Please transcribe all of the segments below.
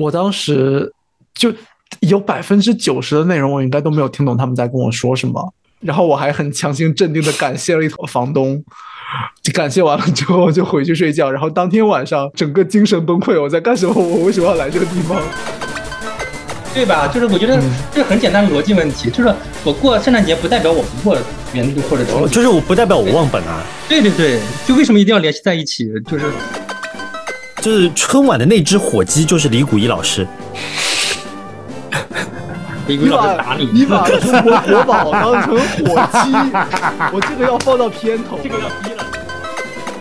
我当时就有百分之九十的内容，我应该都没有听懂他们在跟我说什么。然后我还很强行镇定的感谢了一头房东，就感谢完了之后就回去睡觉。然后当天晚上整个精神崩溃，我在干什么？我为什么要来这个地方？对吧？就是我觉得这很简单的逻辑问题，就是我过圣诞节不代表我不过元旦或者哦，就是我不代表我忘本啊。对对对，就为什么一定要联系在一起？就是就是春晚的那只火鸡就是李谷一老师。李谷一老师打你，你把中国国宝当成火鸡，我这个要放到片头，这个要逼了。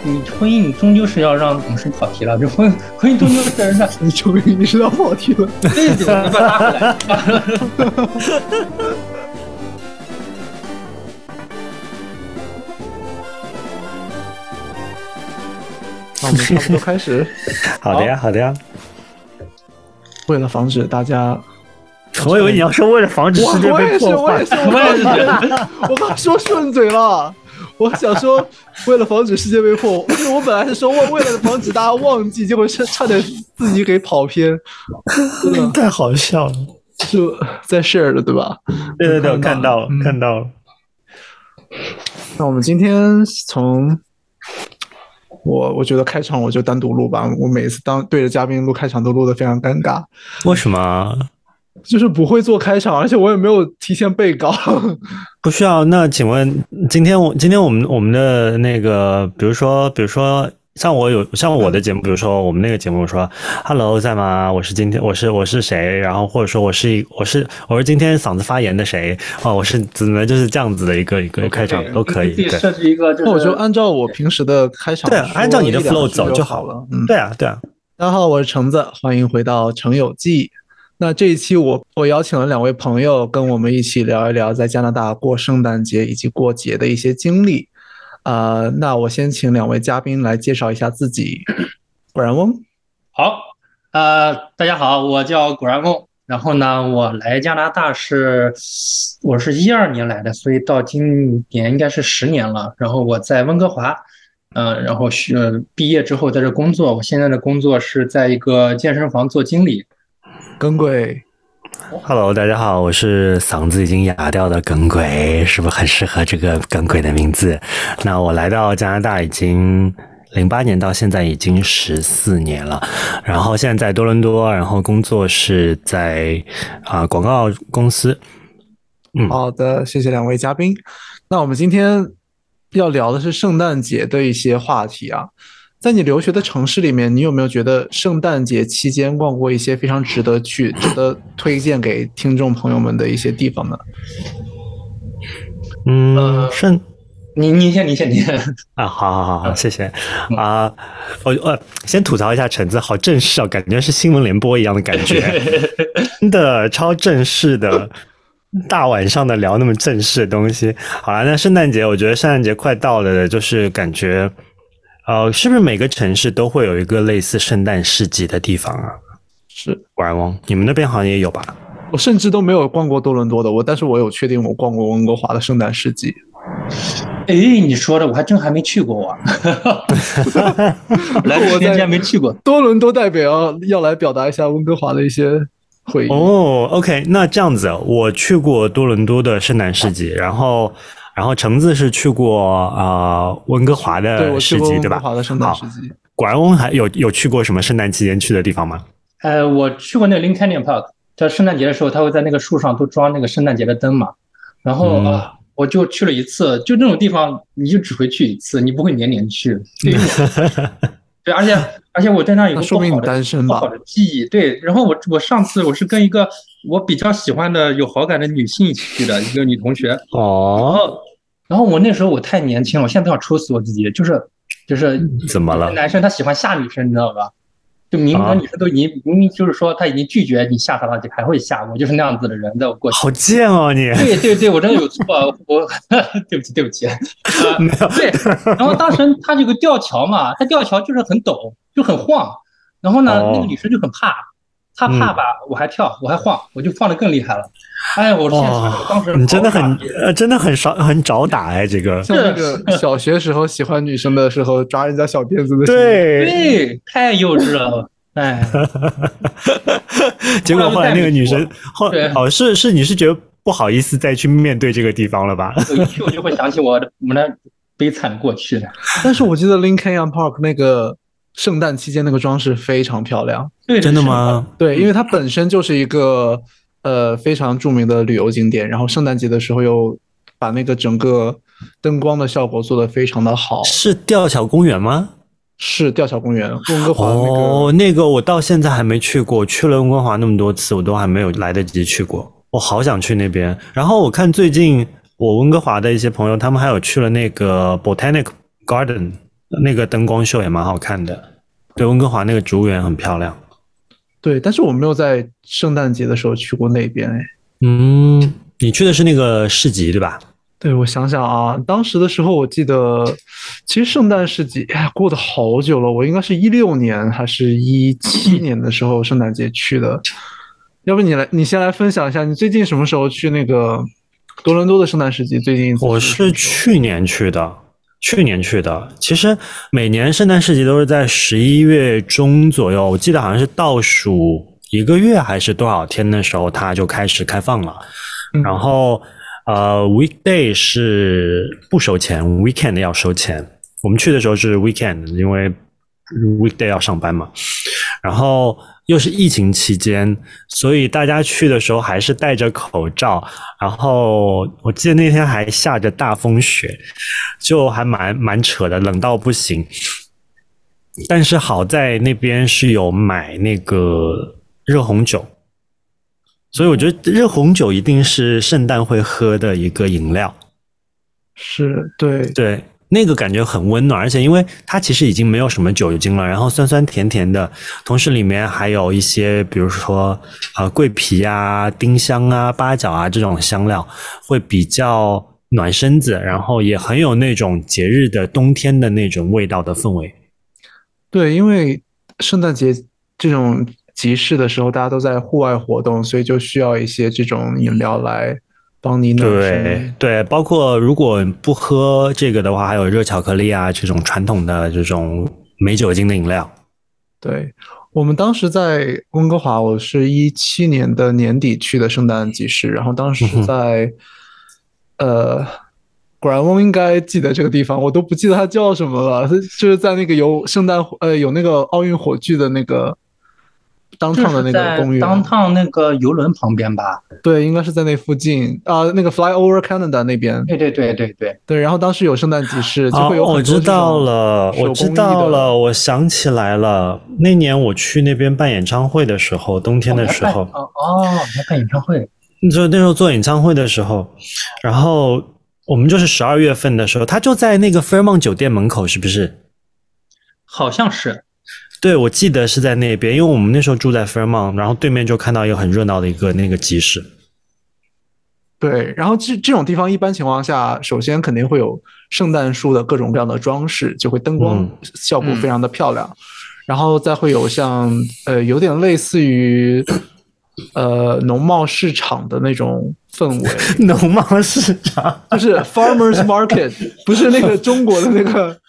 你婚姻，你终究是要让我们是跑题了。这婚婚姻终究是让你终于你是要跑题了。对对，你把拉回来。那我们差不多开始。好的呀，好的呀。为了防止大家，我以为你要说为了防止世界被破坏，我也是，我也是，我也是，我刚说顺嘴了。我想说，为了防止世界被破，我本来是说为为了防止大家忘记，结果差差点自己给跑偏，真 的太好笑了。就在 share 了对吧？对对对，我看到了，看到了。那我们今天从我我觉得开场我就单独录吧，我每次当对着嘉宾录开场都录得非常尴尬。为什么？就是不会做开场，而且我也没有提前备稿。不需要。那请问今天我今天我们我们的那个，比如说比如说像我有像我的节目，比如说我们那个节目说，Hello 在吗？我是今天我是我是谁？然后或者说我是一我是我是今天嗓子发炎的谁？哦，我是只能就是这样子的一个一个开场都可以。对，设置一个，那我就按照我平时的开场，对，按照你的 flow 走就好了。嗯，对啊，对啊。大家好，我是橙子，欢迎回到橙友记。那这一期我我邀请了两位朋友跟我们一起聊一聊在加拿大过圣诞节以及过节的一些经历。呃，那我先请两位嘉宾来介绍一下自己。果然翁，好，呃，大家好，我叫果然翁。然后呢，我来加拿大是我是一二年来的，所以到今年应该是十年了。然后我在温哥华，嗯，然后学毕业之后在这工作。我现在的工作是在一个健身房做经理。耿鬼，Hello，大家好，我是嗓子已经哑掉的耿鬼，是不是很适合这个耿鬼的名字？那我来到加拿大已经零八年，到现在已经十四年了。然后现在在多伦多，然后工作是在啊广告公司。嗯，好的，谢谢两位嘉宾。那我们今天要聊的是圣诞节的一些话题啊。在你留学的城市里面，你有没有觉得圣诞节期间逛过一些非常值得去、值得推荐给听众朋友们的一些地方呢？嗯，圣，你你先，你先，你先 啊，好好好好，谢谢啊，我呃，先吐槽一下橙子，好正式啊，感觉是新闻联播一样的感觉，真的超正式的，大晚上的聊那么正式的东西。好了，那圣诞节，我觉得圣诞节快到了，就是感觉。呃，是不是每个城市都会有一个类似圣诞市集的地方啊？是，果然翁，你们那边好像也有吧？我甚至都没有逛过多伦多的，我但是我有确定我逛过温哥华的圣诞市集。哎，你说的我还真还没去过啊！来我之前没去过。多伦多代表要来表达一下温哥华的一些回忆。哦，OK，那这样子，我去过多伦多的圣诞市集，然后。然后橙子是去过啊温哥华的市集，对吧？华的圣诞市集。果然翁还有有去过什么圣诞期间去的地方吗？呃，我去过那个 Lincoln Park，在圣诞节的时候，他会在那个树上都装那个圣诞节的灯嘛。然后啊，我就去了一次，就那种地方，你就只会去一次，你不会年年去。对，对，而且而且我在那有个说明单身，不好的记忆。对，然后我我上次我是跟一个我比较喜欢的有好感的女性一起去的一个女同学。哦。然后我那时候我太年轻了，我现在都想抽死我自己。就是就是怎么了？男生他喜欢吓女生，你知道吧？就明明女生都已经明明就是说他已经拒绝你吓他了，就还会吓我，就是那样子的人，在我过去。好贱哦你！对对对，我真的有错，我对不起对不起。没有对。然后当时他这个吊桥嘛，他吊桥就是很陡，就很晃。然后呢，那个女生就很怕。他怕吧，我还跳，我还晃，我就晃的更厉害了。哎，我天，当时你真的很呃，真的很少很找打哎，这个像那个小学时候喜欢女生的时候抓人家小辫子的，对对，太幼稚了。哎，结果后来那个女生后对哦是是你是觉得不好意思再去面对这个地方了吧？我一去我就会想起我的我们的悲惨过去的。但是我记得 Lincoln Young Park 那个圣诞期间那个装饰非常漂亮。对，真的吗？对，因为它本身就是一个呃非常著名的旅游景点，然后圣诞节的时候又把那个整个灯光的效果做得非常的好。是吊桥公园吗？是吊桥公园，温哥华那个。哦，那个我到现在还没去过，去了温哥华那么多次，我都还没有来得及去过。我好想去那边。然后我看最近我温哥华的一些朋友，他们还有去了那个 Botanic Garden，那个灯光秀也蛮好看的。对，温哥华那个植物园很漂亮。对，但是我没有在圣诞节的时候去过那边哎。嗯，你去的是那个市集对吧？对，我想想啊，当时的时候我记得，其实圣诞市集哎过得好久了，我应该是一六年还是一七年的时候圣诞节去的。要不你来，你先来分享一下，你最近什么时候去那个多伦多的圣诞市集？最近我是去年去的，去年去的。其实每年圣诞市集都是在十一月中左右，我记得好像是倒数一个月还是多少天的时候，它就开始开放了。嗯然后呃，weekday 是不收钱，weekend 要收钱。我们去的时候是 weekend，因为 weekday 要上班嘛。然后又是疫情期间，所以大家去的时候还是戴着口罩。然后我记得那天还下着大风雪，就还蛮蛮扯的，冷到不行。但是好在那边是有买那个热红酒，所以我觉得热红酒一定是圣诞会喝的一个饮料。是对对，那个感觉很温暖，而且因为它其实已经没有什么酒精了，然后酸酸甜甜的，同时里面还有一些，比如说呃桂皮啊、丁香啊、八角啊这种香料，会比较暖身子，然后也很有那种节日的冬天的那种味道的氛围。对，因为圣诞节这种集市的时候，大家都在户外活动，所以就需要一些这种饮料来帮你暖对身。对，包括如果不喝这个的话，还有热巧克力啊这种传统的这种没酒精的饮料。对，我们当时在温哥华，我是一七年的年底去的圣诞集市，然后当时在，呃，果然翁应该记得这个地方，我都不记得它叫什么了，它就是在那个有圣诞呃有那个奥运火炬的那个当趟的那个公寓，当趟那个游轮旁边吧？对，应该是在那附近。啊、那个 Fly Over Canada 那边，对对对对对，对，然后当时有圣诞集市，就哦会有，我很多这知道了，我知道了，我想起来了。那年我去那边办演唱会的时候，冬天的时候，哦哦，来看演唱会，就那时候做演唱会的时候，然后我们就是十二月份的时候，他就在那个 Fairmont 酒店门口，是不是？好像是对，我记得是在那边，因为我们那时候住在 Fairmont，然后对面就看到一个很热闹的一个那个集市。对，然后这这种地方一般情况下，首先肯定会有圣诞树的各种各样的装饰，就会灯光嗯效果非常的漂亮，然后再会有像呃有点类似于呃农贸市场的那种氛围，农贸市场，就是 farmers market，不是那个中国的那个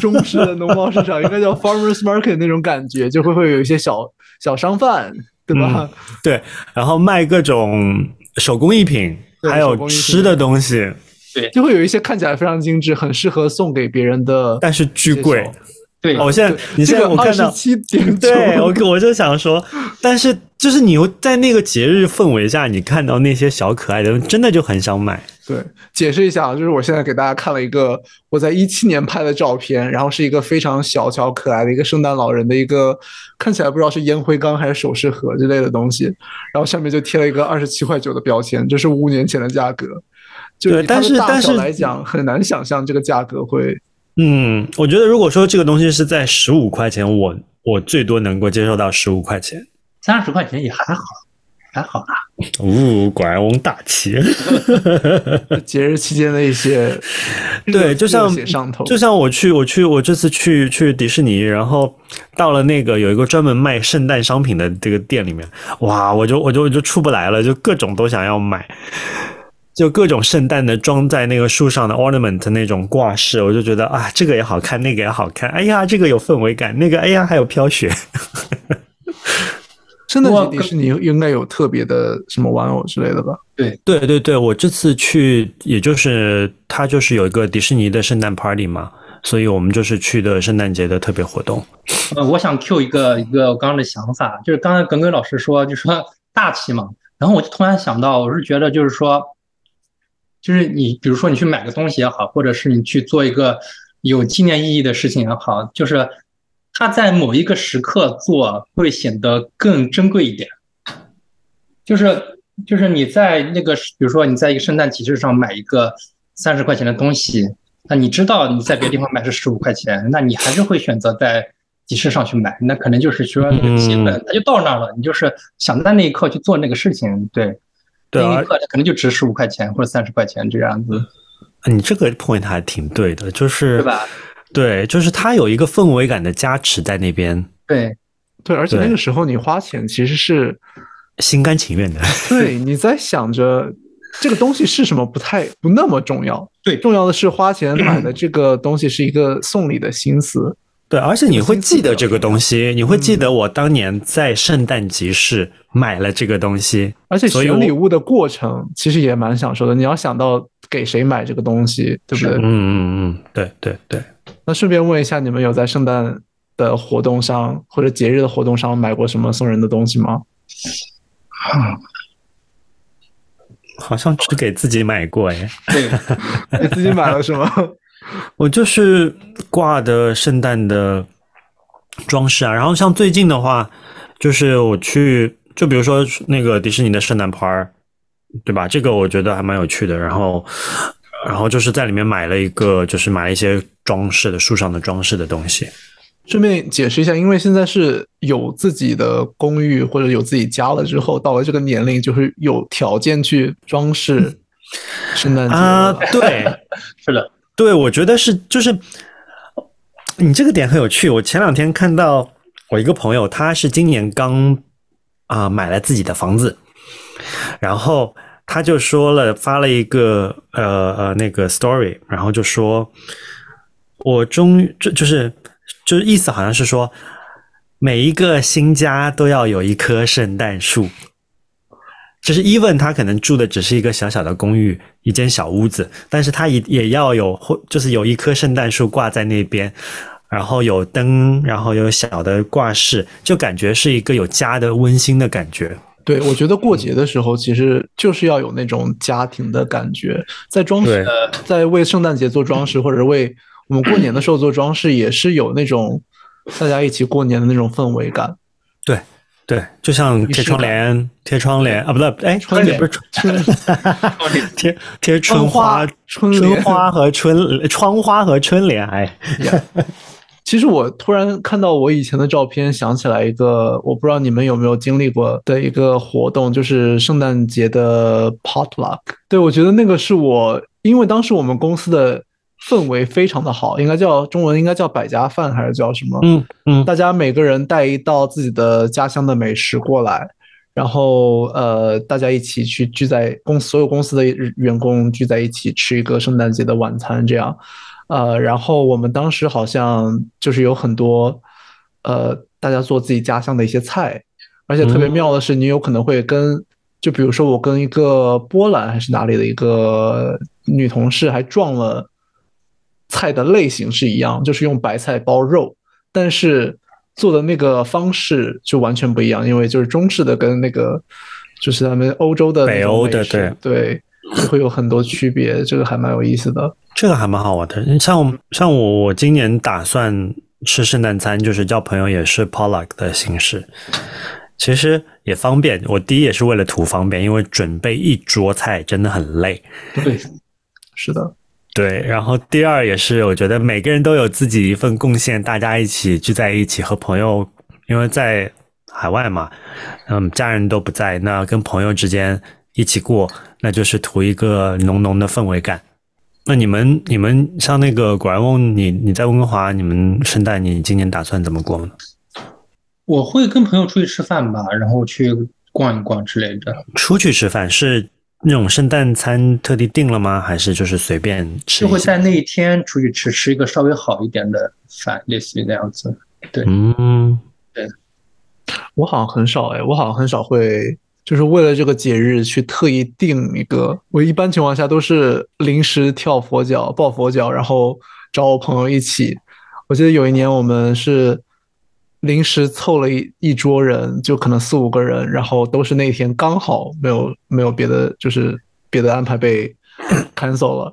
中式的农贸市场，应该叫 farmers market 那种感觉，就会会有一些小小商贩，对吧？对，然后卖各种手工艺品，还有吃的东西，对就会有一些看起来非常精致，很适合送给别人的，但是巨贵。对哦我现在你现在我看到，七点对我我就想说，但是就是你又在那个节日氛围下，你看到那些小可爱的，真的就很想买。对，解释一下啊，就是我现在给大家看了一个我在一七年拍的照片，然后是一个非常小巧可爱的一个圣诞老人的一个，看起来不知道是烟灰缸还是首饰盒之类的东西，然后上面就贴了一个二十七块九的标签，这是五年前的价格。就对以它的大小但是但是来讲，很难想象这个价格会嗯，我觉得如果说这个东西是在十五块钱，我我最多能够接受到十五块钱。三十块钱也还好，还好啦。哦，果然翁大气。节日期间的一些 对，就像上头，就像我去，我去，我这次去去迪士尼，然后到了那个有一个专门卖圣诞商品的这个店里面，哇，我就我就我就出不来了，就各种都想要买，就各种圣诞的装在那个树上的 ornament 那种挂饰，我就觉得啊，这个也好看，那个也好看，哎呀，这个有氛围感，那个哎呀还有飘雪，圣诞节迪士尼应该有特别的什么玩偶之类的吧？对对对对，我这次去，也就是它就是有一个迪士尼的圣诞 party 嘛，所以我们就是去的圣诞节的特别活动。呃，我想 Q 一个一个我刚刚的想法，就是刚才耿耿老师说，就说大气嘛，然后我就突然想到，我是觉得就是说，就是你比如说你去买个东西也好，或者是你去做一个有纪念意义的事情也好，就是它在某一个时刻做会显得更珍贵一点。就是就是你在那个，比如说你在一个圣诞集市上买一个三十块钱的东西，那你知道你在别的地方买是十五块钱，那你还是会选择在集市上去买，那可能就是说那个气氛它就到那儿了，你就是想在那一刻去做那个事情，对，对那一刻它可能就值十五块钱或者三十块钱这样子，你这个 point 还挺对的，就是对吧？对，就是它有一个氛围感的加持在那边，对对，而且那个时候你花钱其实是，心甘情愿的。对，你在想着这个东西是什么不太不那么重要，对重要的是花钱 买的这个东西是一个送礼的心思。对，而且你会记得这个东西，你会记得我当年在圣诞集市买了这个东西，而且选礼物的过程其实也蛮享受的。你要想到给谁买这个东西，对不对？嗯嗯嗯，对对对。那顺便问一下，你们有在圣诞的活动上或者节日的活动上买过什么送人的东西吗？好像只给自己买过哎，对，你自己买了什么？我就是挂的圣诞的装饰啊。然后像最近的话，就是我去，就比如说那个迪士尼的圣诞牌儿，对吧？这个我觉得还蛮有趣的。然后，然后就是在里面买了一个，就是买了一些装饰的树上的装饰的东西。顺便解释一下，因为现在是有自己的公寓或者有自己家了之后，到了这个年龄，就是有条件去装饰 圣诞节啊，对，是的，对，我觉得是，就是你这个点很有趣。我前两天看到我一个朋友，他是今年刚啊、买了自己的房子，然后他就说了，发了一个呃呃那个 story，然后就说，我终于就就是就是意思好像是说，每一个新家都要有一棵圣诞树。就是 even 他可能住的只是一个小小的公寓，一间小屋子，但是他也也要有或就是有一棵圣诞树挂在那边，然后有灯，然后有小的挂饰，就感觉是一个有家的温馨的感觉。对，我觉得过节的时候其实就是要有那种家庭的感觉，在装饰对，在为圣诞节做装饰，或者为我们过年的时候做装饰，也是有那种大家一起过年的那种氛围感。对对，就像贴窗帘、贴窗帘啊，不对，哎，窗帘不是春，贴贴春春花花、春花春花和春窗花和春联，哎，其实我突然看到我以前的照片，想起来一个，我不知道你们有没有经历过的一个活动，就是圣诞节的 potluck。对，我觉得那个是我，因为当时我们公司的氛围非常的好，应该叫中文应该叫百家饭还是叫什么？嗯嗯，大家每个人带一道自己的家乡的美食过来，然后呃，大家一起去聚在公所有公司的员工聚在一起吃一个圣诞节的晚餐，这样。呃，然后我们当时好像就是有很多呃，大家做自己家乡的一些菜，而且特别妙的是，你有可能会跟，就比如说我跟一个波兰还是哪里的一个女同事还撞了菜的类型是一样，就是用白菜包肉，但是做的那个方式就完全不一样，因为就是中式的跟那个就是他们欧洲的北欧的对对，会有很多区别，这个还蛮有意思的。这个还蛮好玩的。像我像我，我今年打算吃圣诞餐，就是叫朋友也是 Pollock 的形式，其实也方便。我第一也是为了图方便，因为准备一桌菜真的很累。对，是的，对，然后第二也是，我觉得每个人都有自己一份贡献，大家一起聚在一起和朋友，因为在海外嘛，嗯，家人都不在，那跟朋友之间一起过，那就是图一个浓浓的氛围感。那你们你们像那个果然翁，你你在温哥华，你们圣诞你今年打算怎么过呢？我会跟朋友出去吃饭吧，然后去逛一逛之类的。出去吃饭是那种圣诞餐特地订了吗？还是就是随便吃就？会在那一天出去吃吃一个稍微好一点的饭，类似于那样子。对嗯，对我好像很少哎，我好像很少会就是为了这个节日去特意定一个。我一般情况下都是临时跳佛脚、抱佛脚，然后找我朋友一起。我记得有一年我们是临时凑了一一桌人，就可能四五个人，然后都是那天刚好没有没有别的，就是别的安排被 cancel 了。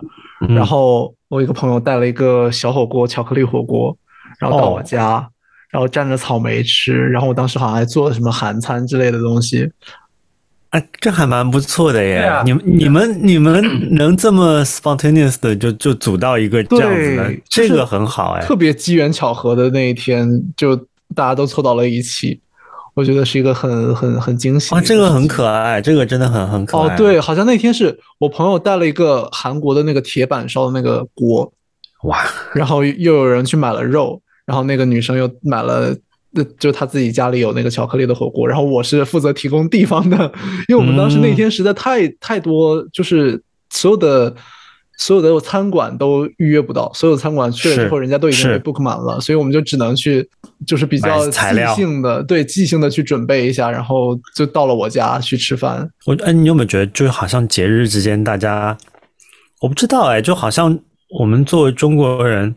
然后我一个朋友带了一个小火锅，巧克力火锅，然后到我家。然后蘸着草莓吃，然后我当时好像还做了什么韩餐之类的东西，哎，这还蛮不错的耶！你们、你们、你们能这么 spontaneous 的就就组到一个这样子的，这个很好哎，特别机缘巧合的那一天，就大家都凑到了一起，我觉得是一个很很很惊喜啊！这个很可爱，这个真的很很可爱。哦，对，好像那天是我朋友带了一个韩国的那个铁板烧的那个锅，哇，然后又有人去买了肉。然后那个女生又买了，就他自己家里有那个巧克力的火锅。然后我是负责提供地方的，因为我们当时那天实在太太多，就是所有的所有的餐馆都预约不到，所有餐馆去了之后，人家都已经被 book 满了，所以我们就只能去，就是比较即兴的，对即兴的去准备一下，然后就到了我家去吃饭。我哎，你有没有觉得，就是好像节日之间，大家我不知道哎，就好像我们作为中国人。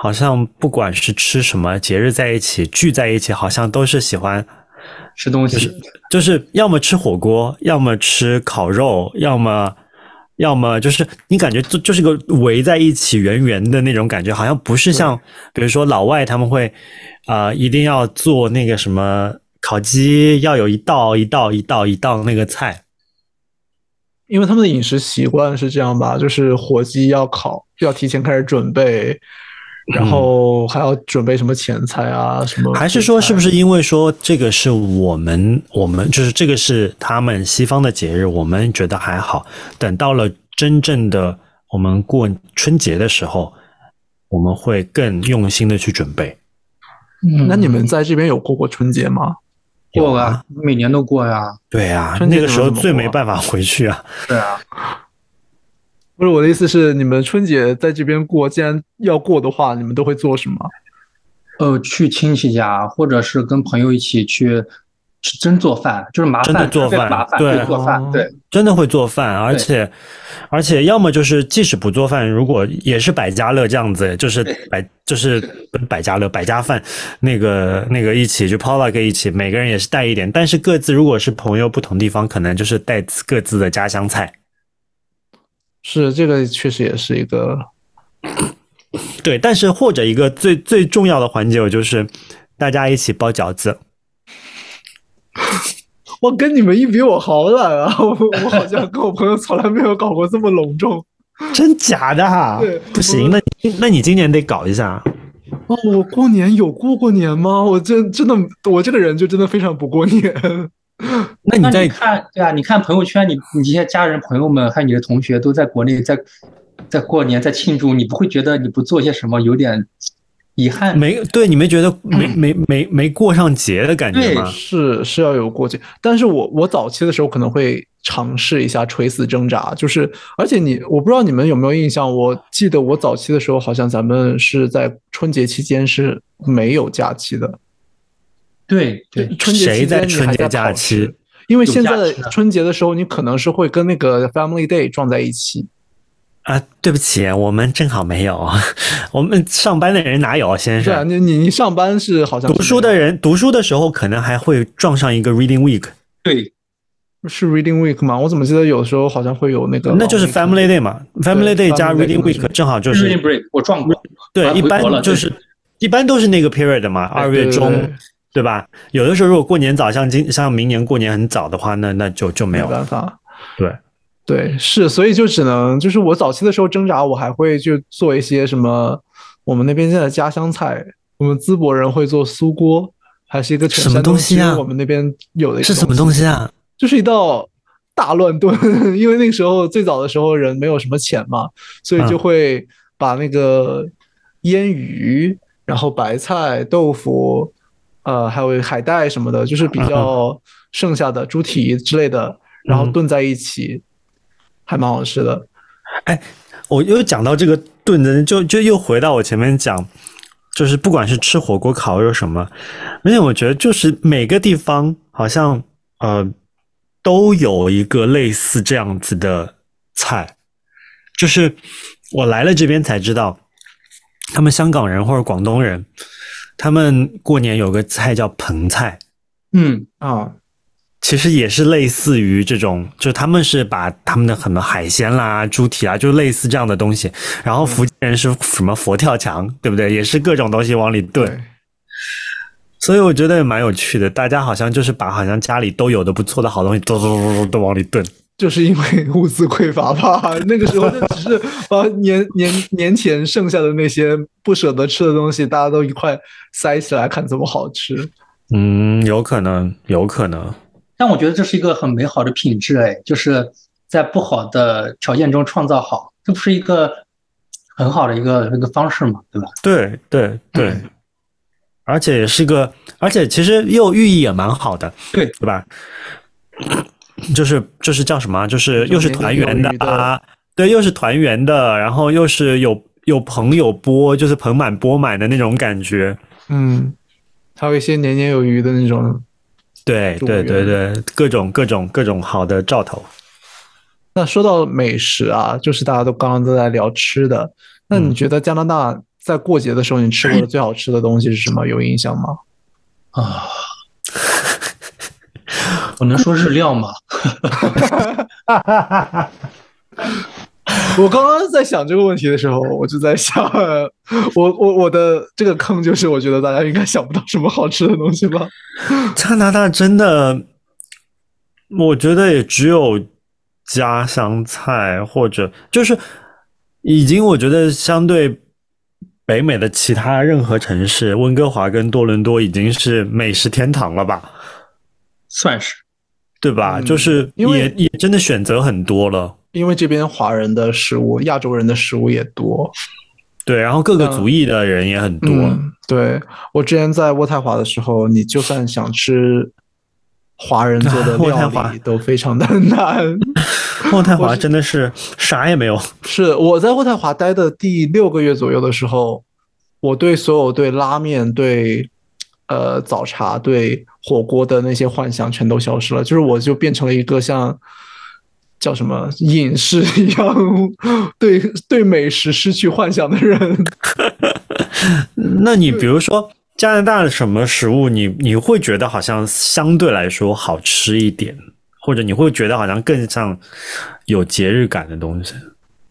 好像不管是吃什么节日在一起聚在一起，好像都是喜欢吃东西，就是要么吃火锅，要么吃烤肉，要么要么就是你感觉就就是个围在一起圆圆的那种感觉，好像不是像比如说老外他们会啊一定要做那个什么烤鸡，要有一道一道一道一道那个菜，因为他们的饮食习惯是这样吧，就是火鸡要烤，要提前开始准备。然后还要准备什么钱财啊？什么？还是说，是不是因为说这个是我们我们就是这个是他们西方的节日，我们觉得还好。等到了真正的我们过春节的时候，我们会更用心的去准备。那你们在这边有过过春节吗？过啊，每年都过呀。对啊，那个时候最没办法回去啊。对啊。不是我的意思是，你们春节在这边过，既然要过的话，你们都会做什么？呃，去亲戚家，或者是跟朋友一起去，真做饭，就是麻烦做饭，对，做饭，对，真的会做饭，而且，而且要么就是即使不做饭，如果也是百家乐这样子，就是百就是百家乐百家饭，那个那个一起就 p o l a 一起，每个人也是带一点，但是各自如果是朋友不同地方，可能就是带各自的家乡菜。是这个确实也是一个，对，但是或者一个最最重要的环节，我就是大家一起包饺子。我跟你们一比，我好懒啊！我我好像跟我朋友从来没有搞过这么隆重，真假的？哈？不行，那那你今年得搞一下。哦，我过年有过过年吗？我真真的，我这个人就真的非常不过年。那你在看对啊？你看朋友圈，你你这些家人朋友们，还有你的同学都在国内，在在过年，在庆祝，你不会觉得你不做些什么有点遗憾？没对，你没觉得 没没没没过上节的感觉吗？是是要有过节，但是我我早期的时候可能会尝试一下垂死挣扎，就是而且你我不知道你们有没有印象，我记得我早期的时候好像咱们是在春节期间是没有假期的。对对，春节谁在春节假期？因为现在春节的时候，你可能是会跟那个 Family Day 撞在一起。啊，对不起，我们正好没有，我们上班的人哪有先生？对啊，你你你上班是好像读书的人，读书的时候可能还会撞上一个 Reading Week。对，是 Reading Week 吗？我怎么记得有时候好像会有那个？那就是 Family Day 嘛，Family Day 加 Reading Week 正好就是 Reading Break。我撞过。对，一般就是一般都是那个 period 嘛，二月中。对吧？有的时候如果过年早，像今像明年过年很早的话，那那就就没有办法。对对是，所以就只能就是我早期的时候挣扎，我还会去做一些什么我们那边现在家乡菜，我们淄博人会做酥锅，还是一个什么东西啊？我们那边有的是什么东西啊？就是一道大乱炖，因为那个时候最早的时候人没有什么钱嘛，所以就会把那个腌鱼，然后白菜、豆腐。呃，还有海带什么的，就是比较 剩下的猪蹄之类的，然后炖在一起，还蛮好吃的。哎，我又讲到这个炖的，就就又回到我前面讲，就是不管是吃火锅、烤肉什么，而且我觉得就是每个地方好像呃都有一个类似这样子的菜，就是我来了这边才知道，他们香港人或者广东人，他们过年有个菜叫盆菜，嗯啊，其实也是类似于这种，就他们是把他们的很多海鲜啦、猪蹄啊，就类似这样的东西。然后福建人是什么佛跳墙，对不对？也是各种东西往里炖。所以我觉得也蛮有趣的，大家好像就是把好像家里都有的不错的好东西，都都都都都往里炖。就是因为物资匮乏吧。那个时候就 只是把年年年前剩下的那些不舍得吃的东西，大家都一块塞起来，看怎么好吃。嗯，有可能，有可能。但我觉得这是一个很美好的品质，哎，就是在不好的条件中创造好，这不是一个很好的一个一个方式嘛，对吧？对对对，而且也是个，而且其实又寓意也蛮好的，对对吧？就是就是叫什么啊？就是又是团圆的啊，对，又是团圆的，然后又是有有朋友波，就是盆满钵满的那种感觉。嗯，还有一些年年有余的那种。对对对对，各种各种各种好的兆头。那说到美食啊，就是大家都刚刚都在聊吃的，那你觉得加拿大在过节的时候你吃过的最好吃的东西是什么？有印象吗？啊，我能说日料吗？我刚刚在想这个问题的时候，我就在想，我我我的这个坑就是，我觉得大家应该想不到什么好吃的东西吧。加拿大真的，我觉得也只有家乡菜，或者就是已经我觉得相对北美的其他任何城市，温哥华跟多伦多已经是美食天堂了吧，算是。对吧？嗯就是也也真的选择很多了。因为这边华人的食物、亚洲人的食物也多。对，然后各个嗯族裔的人也很多。嗯，对我之前在渥太华的时候，你就算想吃华人做的 料华理，都非常的难。渥太华真的是啥也没有。是我在渥太华待的第六个月左右的时候，我对所有对拉面、对呃早茶、对火锅的那些幻想全都消失了，就是我就变成了一个像叫什么隐士一样，对对美食失去幻想的人。那你比如说加拿大的什么食物你，你会觉得好像相对来说好吃一点，或者你会觉得好像更像有节日感的东西？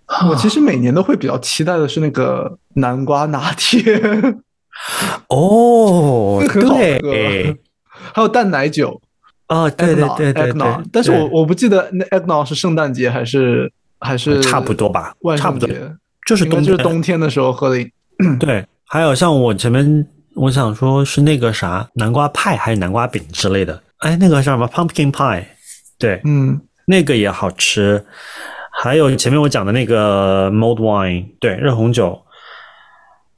我其实每年都会比较期待的是那个南瓜拿铁，哦，对喝，还有蛋奶酒。哦，对对对对但是我我不记得那 eggnog 是圣诞节还是还是差不多吧差不多。就是冬就是冬天。的时候喝的饮。对，还有像我前面我想说是那个啥南瓜派还是南瓜饼之类的，哎，那个叫什么？Pumpkin pie，对，嗯，那个也好吃。还有前面我讲的那个 mulled wine，对，热红酒，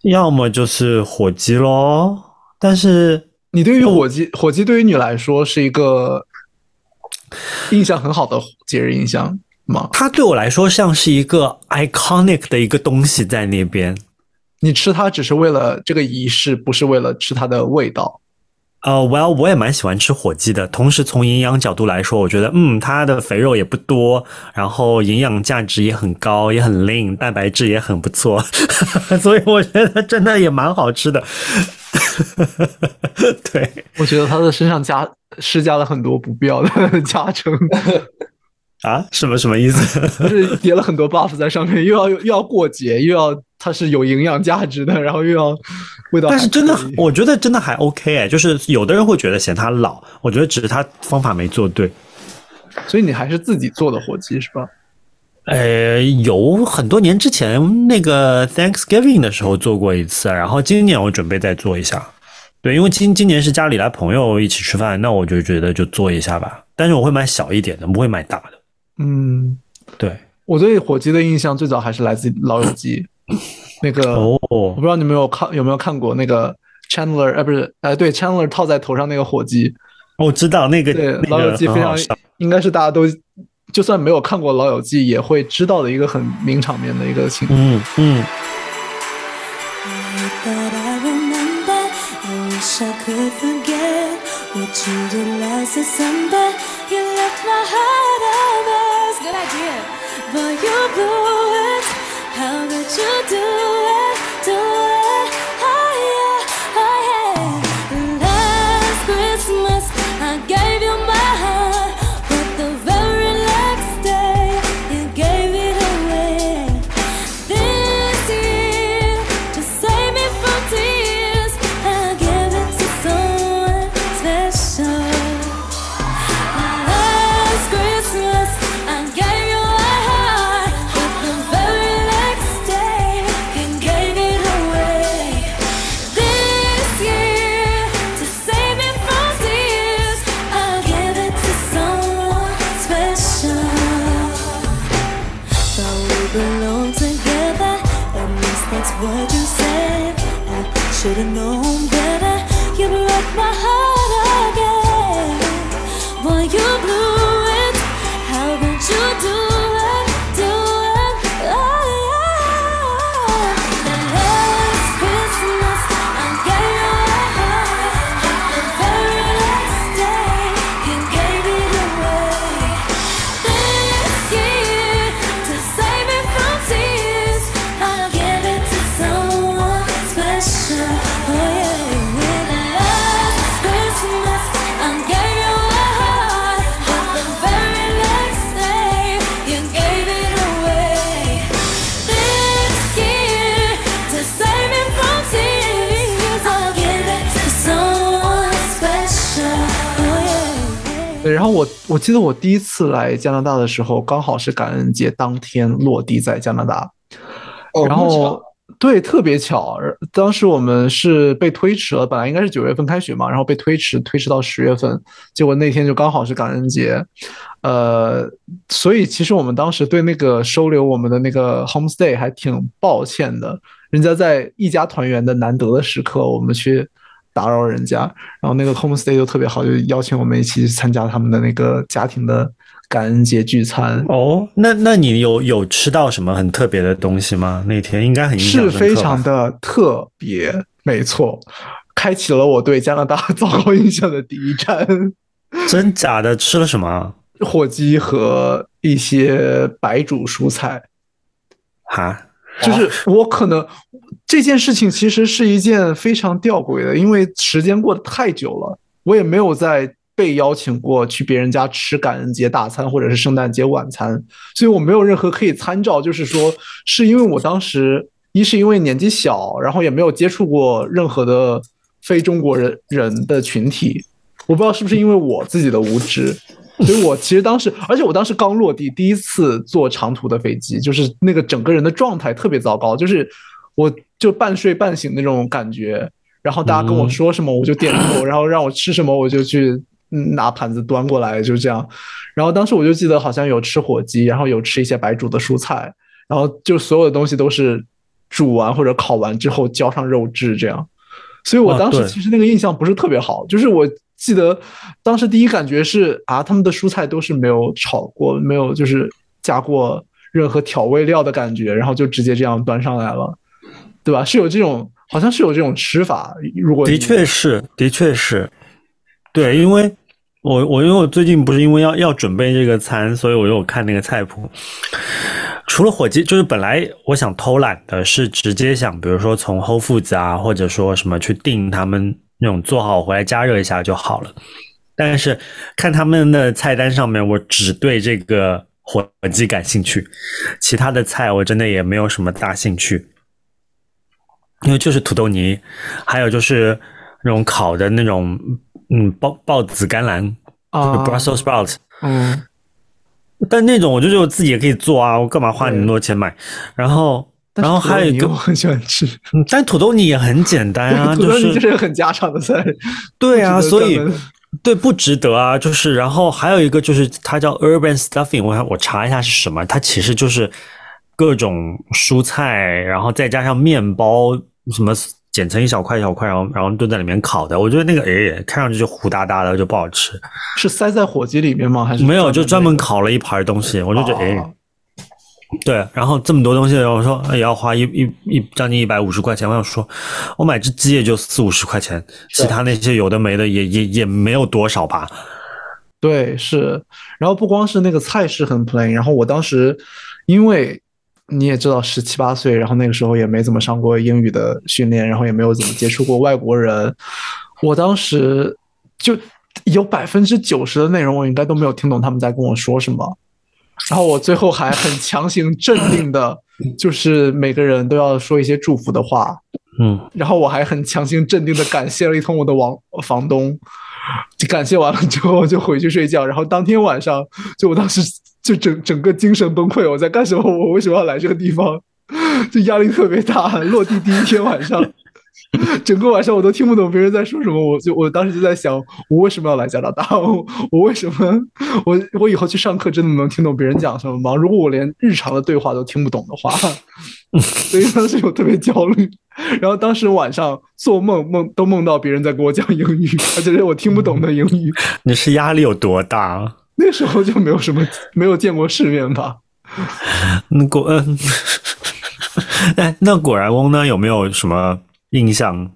要么就是火鸡咯，但是你对于火鸡火鸡对于你来说是一个印象很好的节日印象吗？它对我来说像是一个 iconic 的一个东西在那边。你吃它只是为了这个仪式，不是为了吃它的味道。呃、w e l l 我也蛮喜欢吃火鸡的。同时，从营养角度来说，我觉得，嗯，它的肥肉也不多，然后营养价值也很高，也很 lean，蛋白质也很不错，所以我觉得真的也蛮好吃的。对，我觉得它的身上加施加了很多不必要的 加成，啊，什么什么意思？就是叠了很多 buff 在上面，又要又要过节，又要它是有营养价值的，然后又要 味道。但是真的，我觉得真的还 OK 哎，就是有的人会觉得嫌它老，我觉得只是他方法没做对。所以你还是自己做的火鸡是吧？呃，有很多年之前那个 Thanksgiving 的时候做过一次，然后今年我准备再做一下。对，因为今今年是家里来朋友一起吃饭，那我就觉得就做一下吧。但是我会买小一点的，不会买大的。嗯，对，我对火鸡的印象最早还是来自《老友记》，那个我不知道你们有看有没有看过那个 chandler 呃不是哎对 chandler 套在头上那个火机我知道那个对老友记非常应该是大家都就算没有看过老友记也会知道的一个很名场面的一个情况嗯嗯 i could forget what you did last summer you left my heart out good idea but How could you do it? Do it? 对，然后我我记得我第一次来加拿大的时候，刚好是感恩节当天落地在加拿大，然后对特别巧，当时我们是被推迟了，本来应该是九月份开学嘛，然后被推迟推迟到十月份，结果那天就刚好是感恩节，呃，所以其实我们当时对那个收留我们的那个 homestay 还挺抱歉的，人家在一家团圆的难得的时刻，我们去打扰人家，然后那个 homestay 就特别好，就邀请我们一起去参加他们的那个家庭的感恩节聚餐。哦，那那你有有吃到什么很特别的东西吗？那天应该很是非常的特别，没错，开启了我对加拿大 糟糕印象的第一站。真假的吃了什么？火鸡和一些白煮蔬菜，哈，就是我可能这件事情其实是一件非常吊诡的，因为时间过得太久了，我也没有在被邀请过去别人家吃感恩节大餐或者是圣诞节晚餐，所以我没有任何可以参照。就是说，是因为我当时一是因为年纪小，然后也没有接触过任何的非中国人人的群体，我不知道是不是因为我自己的无知。所以我其实当时，而且我当时刚落地，第一次坐长途的飞机，就是那个整个人的状态特别糟糕，就是我就半睡半醒那种感觉。然后大家跟我说什么我就点头，然后让我吃什么我就去嗯拿盘子端过来，就这样。然后当时我就记得好像有吃火鸡，然后有吃一些白煮的蔬菜，然后就所有的东西都是煮完或者烤完之后浇上肉汁这样。所以我当时其实那个印象不是特别好，就是我记得当时第一感觉是啊，他们的蔬菜都是没有炒过，没有就是加过任何调味料的感觉，然后就直接这样端上来了，对吧？是有这种，好像是有这种吃法。如果的确是，的确是，对，因为我我因为我最近不是因为要要准备这个餐，所以我有看那个菜谱。除了火鸡，就是本来我想偷懒的是直接想，比如说从 Whole Foods 啊，或者说什么去订他们那种做好回来加热一下就好了。但是看他们的菜单上面，我只对这个火鸡感兴趣，其他的菜我真的也没有什么大兴趣。因为就是土豆泥，还有就是那种烤的那种，嗯，豹豹子甘蓝，啊就是 Brussels sprouts，嗯，但那种我就觉得我自己也可以做啊，我干嘛花那么多钱买？然后，然后还有一个我，很喜欢吃，嗯但土豆泥也很简单啊，土就是就是很家常的菜。对啊，所以对不值得啊，就是然后还有一个就是它叫 urban stuffing，我我查一下是什么，它其实就是各种蔬菜，然后再加上面包，什么剪成一小块一小块，然后然后炖在里面烤的。我觉得那个诶，看上去就糊哒哒的，就不好吃。是塞在火鸡里面吗？还是没有，就专门烤了一盘东西，我就觉得诶，哦对，然后这么多东西，然后我说也要花一一一将近一百五十块钱。我想说，我买只鸡也就四五十块钱，其他那些有的没的也也也没有多少吧。对，是。然后不光是那个菜式很 plain，然后我当时因为你也知道十七八岁，然后那个时候也没怎么上过英语的训练，然后也没有怎么接触过外国人，我当时就有百分之九十的内容我应该都没有听懂他们在跟我说什么。然后我最后还很强行镇定的，就是每个人都要说一些祝福的话，嗯，然后我还很强行镇定的感谢了一通我的王房东，就感谢完了之后就回去睡觉，然后当天晚上就我当时就整整个精神崩溃，我在干什么？我为什么要来这个地方？就压力特别大，落地第一天晚上。整个晚上我都听不懂别人在说什么，我就我当时就在想，我为什么要来加拿大？我我为什么我我以后去上课真的能听懂别人讲什么吗？如果我连日常的对话都听不懂的话，所以当时我特别焦虑。然后当时晚上做梦梦都梦到别人在给我讲英语，而且是我听不懂的英语。你是压力有多大？那时候就没有什么没有见过世面吧？那果嗯，哎，那果然翁呢？有没有什么？印象，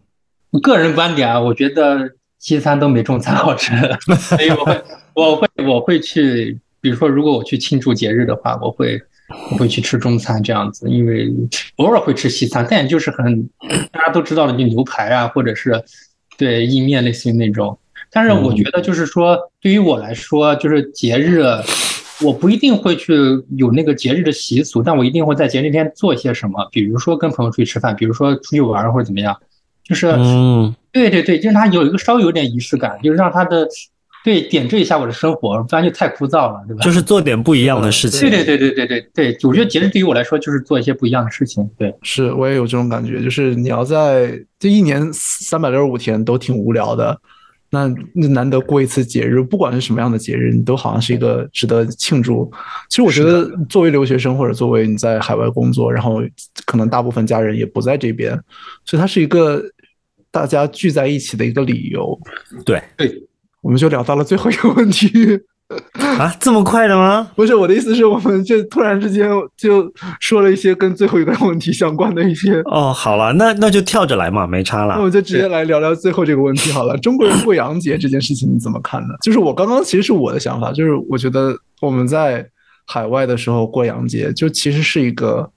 个人观点啊，我觉得西餐都没中餐好吃，所以我会，我会，我会去，比如说，如果我去庆祝节日的话，我会，我会去吃中餐这样子，因为偶尔会吃西餐，但就是很大家都知道的，就牛排啊，或者是对意面类似于那种。但是我觉得就是说，对于我来说，就是节日，我不一定会去有那个节日的习俗，但我一定会在节日那天做一些什么，比如说跟朋友出去吃饭，比如说出去玩或者怎么样，就是，嗯，对对对，就是他有一个稍微有点仪式感，就是让他的对点缀一下我的生活，不然就太枯燥了，对吧？就是做点不一样的事情。对对对对对对对，我觉得节日对于我来说就是做一些不一样的事情。对，是我也有这种感觉，就是你要在这一年三百六十五天都挺无聊的。那那难得过一次节日，不管是什么样的节日，你都好像是一个值得庆祝。其实我觉得，作为留学生或者作为你在海外工作，然后可能大部分家人也不在这边，所以它是一个大家聚在一起的一个理由。对对，我们就聊到了最后一个问题。啊，这么快的吗？不是我的意思是我们就突然之间就说了一些跟最后一个问题相关的一些。哦，好了，那那就跳着来嘛，没差了。那我就直接来聊聊最后这个问题好了。中国人过洋节这件事情你怎么看呢？就是我刚刚其实是我的想法，就是我觉得我们在海外的时候过洋节，就其实是一个，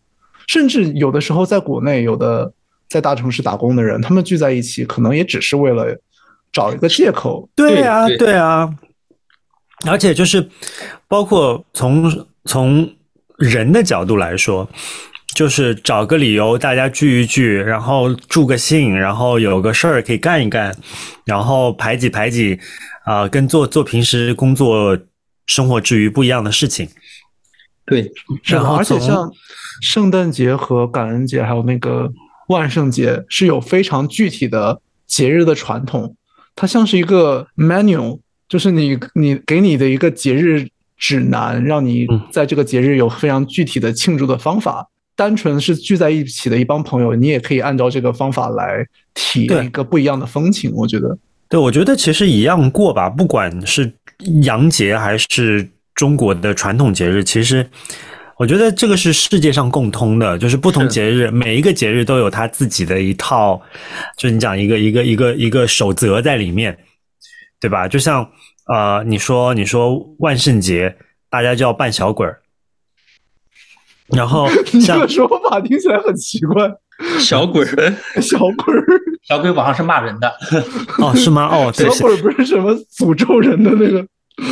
甚至有的时候在国内有的在大城市打工的人，他们聚在一起，可能也只是为了找一个借口。对啊，对啊。而且就是，包括从从人的角度来说，就是找个理由大家聚一聚，然后助个兴，然后有个事儿可以干一干，然后排挤排挤，啊，跟做做平时工作生活之余不一样的事情。对，然后而且像圣诞节和感恩节，还有那个万圣节，是有非常具体的节日的传统，它像是一个 menu。就是你你给你的一个节日指南，让你在这个节日有非常具体的庆祝的方法。单纯是聚在一起的一帮朋友，你也可以按照这个方法来体验一个不一样的风情。我觉得，对，我觉得其实一样过吧，不管是洋节还是中国的传统节日，其实我觉得这个是世界上共通的，就是不同节日每一个节日都有它自己的一套，就你讲一个一个一个一个守则在里面。对吧？就像呃，你说你说万圣节，大家就要扮小鬼儿，然后 这个说法听起来很奇怪。小鬼儿，小鬼儿，小鬼网上是骂人的。哦，是吗？哦，小鬼儿不是什么诅咒人的那个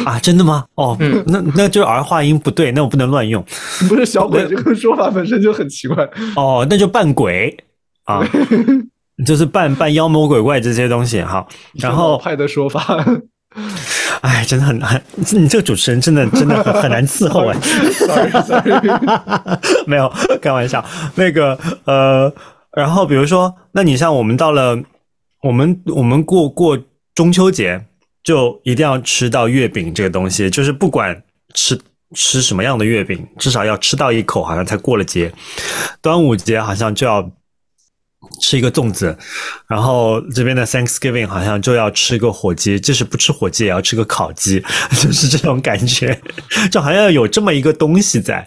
啊？真的吗？哦，那那就是儿化音不对，那我不能乱用。不是小鬼这个说法本身就很奇怪。哦，那就扮鬼啊。就是扮扮妖魔鬼怪这些东西哈，然后派的说法，哎，真的很难，你这个主持人真的真的很很难伺候哎，没有开玩笑，那个呃，然后比如说，那你像我们到了我们我们过过中秋节，就一定要吃到月饼这个东西，就是不管吃吃什么样的月饼，至少要吃到一口，好像才过了节。端午节好像就要。吃一个粽子，然后这边的 Thanksgiving 好像就要吃个火鸡，即使不吃火鸡也要吃个烤鸡，就是这种感觉，就好像有这么一个东西在。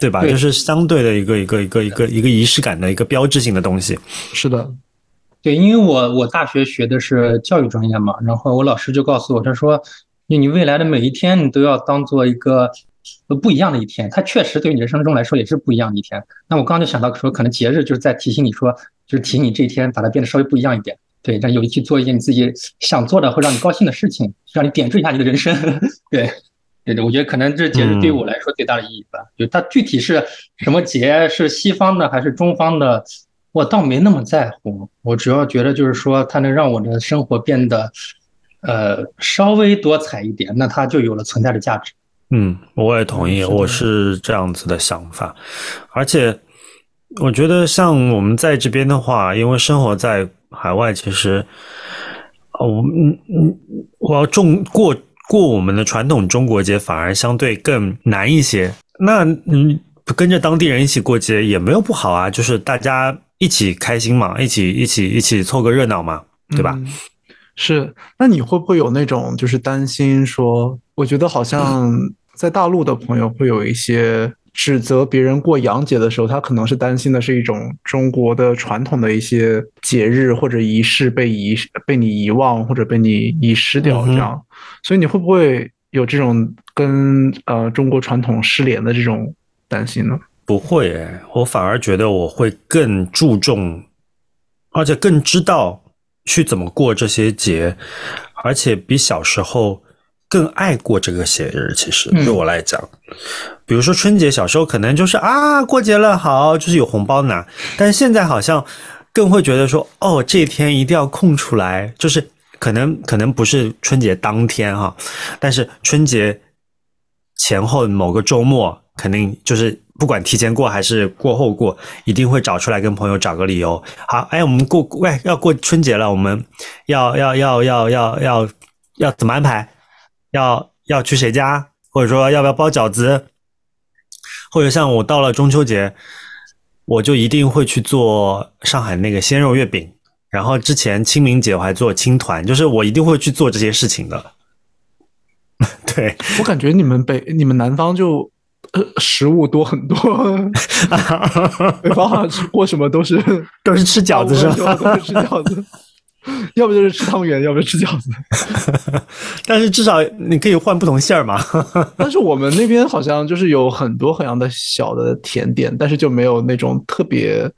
对吧？对就是相对的一个一个一个一个一个仪式感的一个标志性的东西。是的，对，因为我我大学学的是教育专业嘛，然后我老师就告诉我，他说，你你未来的每一天你都要当做一个呃不一样的一天，它确实对你人生中来说也是不一样的一天。那我刚刚就想到说，可能节日就是在提醒你说，就是提醒你这一天把它变得稍微不一样一点。对，让有去做一件你自己想做的或让你高兴的事情，让你点缀一下你的人生。对，对对，我觉得可能这节日对于我来说最大的意义吧。就它具体是什么节，是西方的还是中方的，我倒没那么在乎。我主要觉得就是说，它能让我的生活变得呃稍微多彩一点，那它就有了存在的价值。嗯，我也同意，是我是这样子的想法。而且，我觉得像我们在这边的话，因为生活在海外，其实，哦，我嗯嗯，我要中过过我们的传统中国节，反而相对更难一些。那嗯，跟着当地人一起过节也没有不好啊，就是大家一起开心嘛，一起一起一起凑个热闹嘛，对吧？是，那你会不会有那种就是担心说，我觉得好像在大陆的朋友会有一些指责别人过洋节的时候，他可能是担心的是一种中国的传统的一些节日或者仪式被遗被你遗忘或者被你遗失掉这样，所以你会不会有这种跟呃中国传统失联的这种担心呢？不会诶，我反而觉得我会更注重，而且更知道去怎么过这些节，而且比小时候更爱过这个节日。其实嗯对我来讲，比如说春节，小时候可能就是啊过节了好，就是有红包拿，但是现在好像更会觉得说哦这一天一定要空出来，就是可能可能不是春节当天哈，但是春节前后某个周末，肯定就是不管提前过还是过后过，一定会找出来跟朋友找个理由。好，哎，我们过喂要过春节了，我们要要要要要要要怎么安排？要要去谁家？或者说要不要包饺子？或者像我到了中秋节，我就一定会去做上海那个鲜肉月饼。然后之前清明节我还做青团，就是我一定会去做这些事情的。对，我感觉你们北你们南方就呃食物多很多，北方好像吃过什么都是都是吃饺子是吧？都是吃饺子，要不就是吃汤圆，要不就吃饺子。但是至少你可以换不同馅儿嘛。但是我们那边好像就是有很多很样的小的甜点，但是就没有那种特别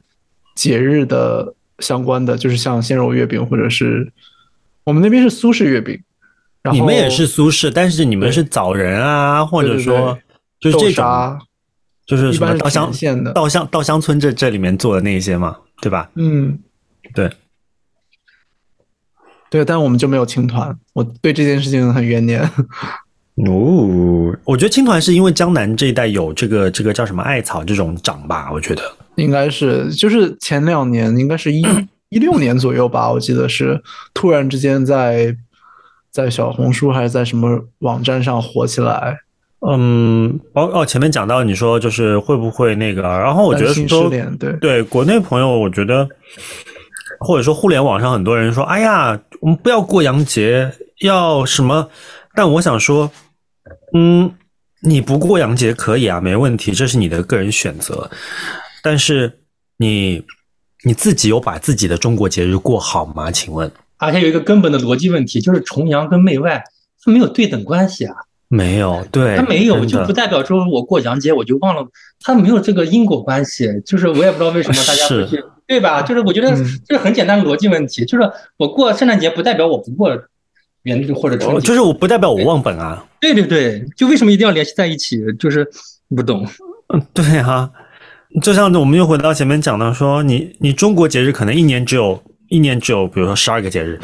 节日的相关的，就是像鲜肉月饼或者是我们那边是苏式月饼，然后你们也是苏式，但是你们是枣仁啊，或者说就是这种，沙，就是什一般是么稻香县的稻香稻香村这这里面做的那些嘛，对吧？嗯，对，对，但我们就没有青团，我对这件事情很怨念。哦，我觉得青团是因为江南这一带有这个这个叫什么艾草这种长吧，我觉得。应该是就是前两年，应该是一 一六年左右吧，我记得是突然之间在在小红书还是在什么网站上火起来。嗯，哦哦，前面讲到你说就是会不会那个，然后我觉得说对对国内朋友，我觉得或者说互联网上很多人说，哎呀，我们不要过洋节，要什么？但我想说，嗯，你不过洋节可以啊，没问题，这是你的个人选择。但是你你自己有把自己的中国节日过好吗？请问而且有一个根本的逻辑问题，就是崇洋跟媚外它没有对等关系啊，没有，对，它没有就不代表说我过洋节我就忘了，它没有这个因果关系。就是我也不知道为什么大家会去，对吧？就是我觉得嗯这是很简单的逻辑问题，就是我过圣诞节不代表我不过元或者春节，哦就是我不代表我忘本啊。对对对，就为什么一定要联系在一起？就是不懂。嗯，对啊，就像我们又回到前面讲到说，你你中国节日可能一年只有一年只有比如说十二个节日，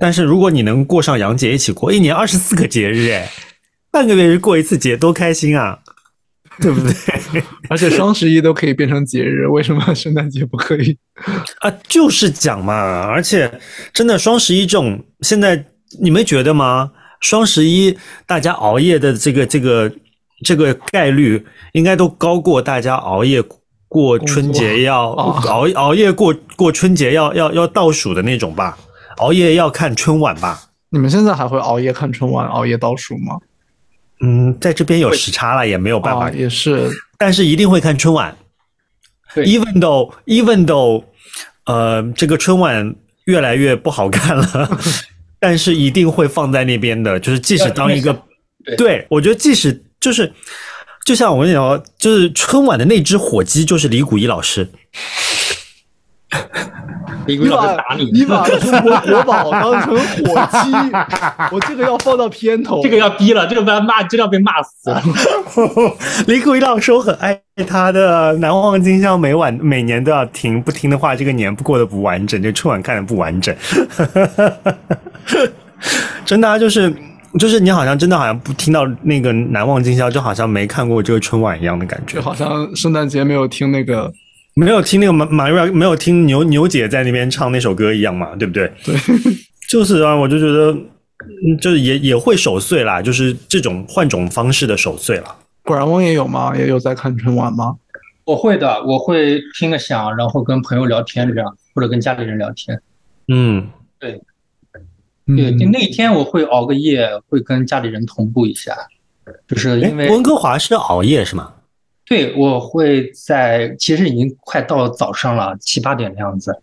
但是如果你能过上洋节一起过，一年二十四个节日，哎，半个月日过一次节，多开心啊，对不对？而且双十一都可以变成节日，为什么圣诞节不可以？啊，就是讲嘛，而且真的双十一这种，现在你没觉得吗？双十一大家熬夜的这个这个这个概率，应该都高过大家熬夜过春节要哦熬熬夜过过春节要要要倒数的那种吧？熬夜要看春晚吧？你们现在还会熬夜看春晚、熬夜倒数吗？嗯，在这边有时差了，也没有办法啊，也是，但是一定会看春晚。even though even though，呃，这个春晚越来越不好看了，但是一定会放在那边的。就是即使当一个，对对我觉得即使就是，就像我跟你讲，就是春晚的那只火鸡就是李谷一老师。李鬼你把老师打你，你把中国国宝当成火鸡，我这个要放到片头。这个要逼了，这个不然骂，真要被骂死。李谷一老师，我很爱他的《难忘今宵》，每晚每年都要听，不听的话，这个年过得不完整，这春晚看的不完整。真的、啊，就是就是你好像真的好像不听到那个《难忘今宵》，就好像没看过这个春晚一样的感觉就。好像圣诞节没有听那个，没有听那个马马瑞，没有听牛牛姐在那边唱那首歌一样嘛，对不对？对，就是啊，我就觉得，嗯就是也也会守岁啦，就是这种换种方式的守岁啦。果然翁也有吗？也有在看春晚吗？我会的，我会听个响，然后跟朋友聊天这样，或者跟家里人聊天。嗯，对，对嗯那一天我会熬个夜，会跟家里人同步一下，就是哎因，为温哥华是熬夜是吗？对我会在，其实已经快到早上了，七八点的样子。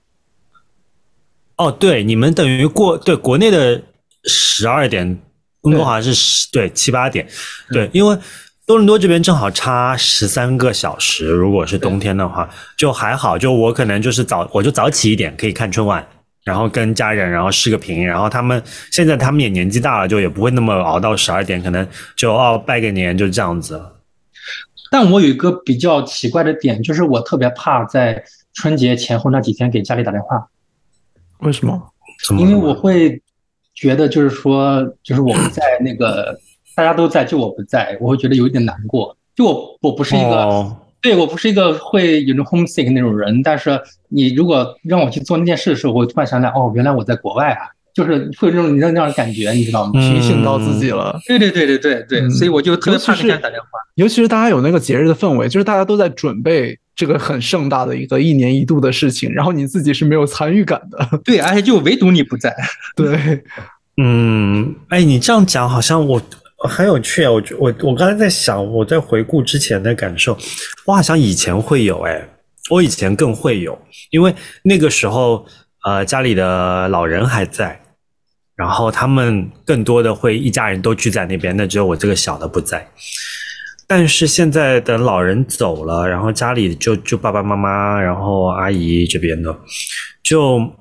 哦，对，你们等于过对国内的十二点，温哥华是十对七八点，对，因为多伦多这边正好差十三个小时，如果是冬天的话，就还好，就我可能就是早我就早起一点可以看春晚。然后跟家人，然后视个频，然后他们现在他们也年纪大了，就也不会那么熬到十二点，可能就哦拜个年就这样子。但我有一个比较奇怪的点，就是我特别怕在春节前后那几天给家里打电话，为什么？因为我会觉得就是说，就是我们在那个，大家都在，就我不在，我会觉得有一点难过。就我我不是一个，哦对我不是一个会有种 homesick 那种人，但是你如果让我去做那件事的时候，我会突然想起来，哦，原来我在国外啊，就是会有这种你那样的感觉，你知道吗？嗯提醒到自己了。对对对对对对，嗯所以我就特别怕给家里打电话。尤其是大家有那个节日的氛围，就是大家都在准备这个很盛大的一个一年一度的事情，然后你自己是没有参与感的。对，而且就唯独你不在。对，嗯，哎，你这样讲好像我很有趣啊！我觉我我刚才在想，我在回顾之前的感受，我好像以前会有哎，我以前更会有，因为那个时候呃家里的老人还在，然后他们更多的会一家人都聚在那边，那只有我这个小的不在。但是现在的老人走了，然后家里就就爸爸妈妈，然后阿姨这边的，就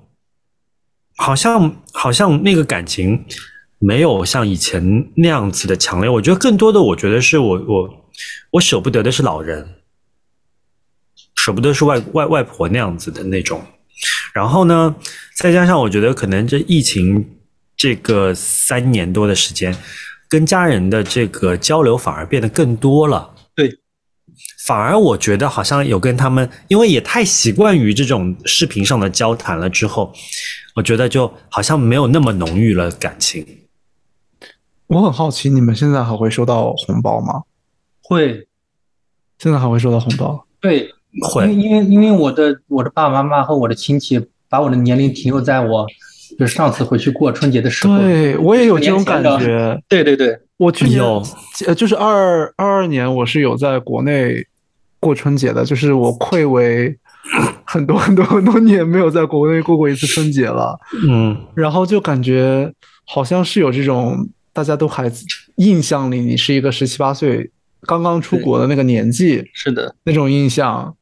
好像好像那个感情没有像以前那样子的强烈。我觉得更多的，我觉得是我我我舍不得的是老人，舍不得是外外外婆那样子的那种。然后呢，再加上我觉得可能这疫情这个三年多的时间，跟家人的这个交流反而变得更多了。对，反而我觉得好像有跟他们，因为也太习惯于这种视频上的交谈了之后，我觉得就好像没有那么浓郁了感情。我很好奇，你们现在还会收到红包吗？会，现在还会收到红包？对，会因为因为因为我的我的爸爸妈妈和我的亲戚把我的年龄停留在我就是上次回去过春节的时候。对我也有这种感觉。对对对，我去年有呃，就是二二二年，我是有在国内过春节的，就是我愧为很多很多很多年没有在国内过过一次春节了，嗯，然后就感觉好像是有这种大家都还印象里你是一个十七八岁刚刚出国的那个年纪是的，那种印象。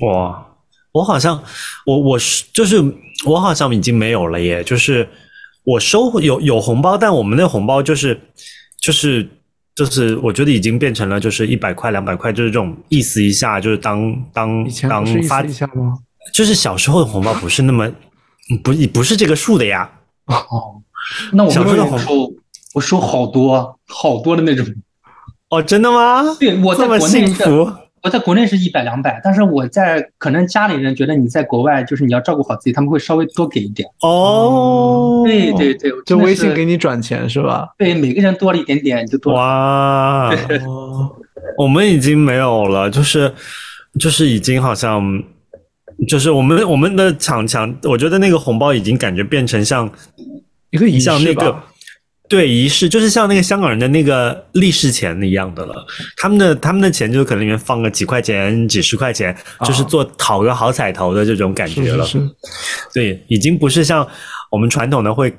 哇，我好像我我是就是我好像已经没有了耶，就是我收有有红包，但我们那红包就是就是就是我觉得已经变成了就是一百块两百块，就是这种意思一下，就是当当当发一下吗？就是小时候的红包不是那么不不是这个数的呀。哦，那我小时候的红包我收好多好多的那种。哦，真的吗？对，我在这么国内，幸福。我在国内是一百两百，但是我在可能家里人觉得你在国外就是你要照顾好自己，他们会稍微多给一点。哦，对对对，就微信给你转钱是吧？对每个人多了一点点就多了。哇，我们已经没有了，就是就是已经好像就是我们我们的抢抢，我觉得那个红包已经感觉变成像一个仪式像那个吧。对仪式，就是像那个香港人的那个利是钱一样的了。他们的他们的钱就可能里面放个几块钱、几十块钱，就是做讨个好彩头的这种感觉了。是是是，对，已经不是像我们传统的会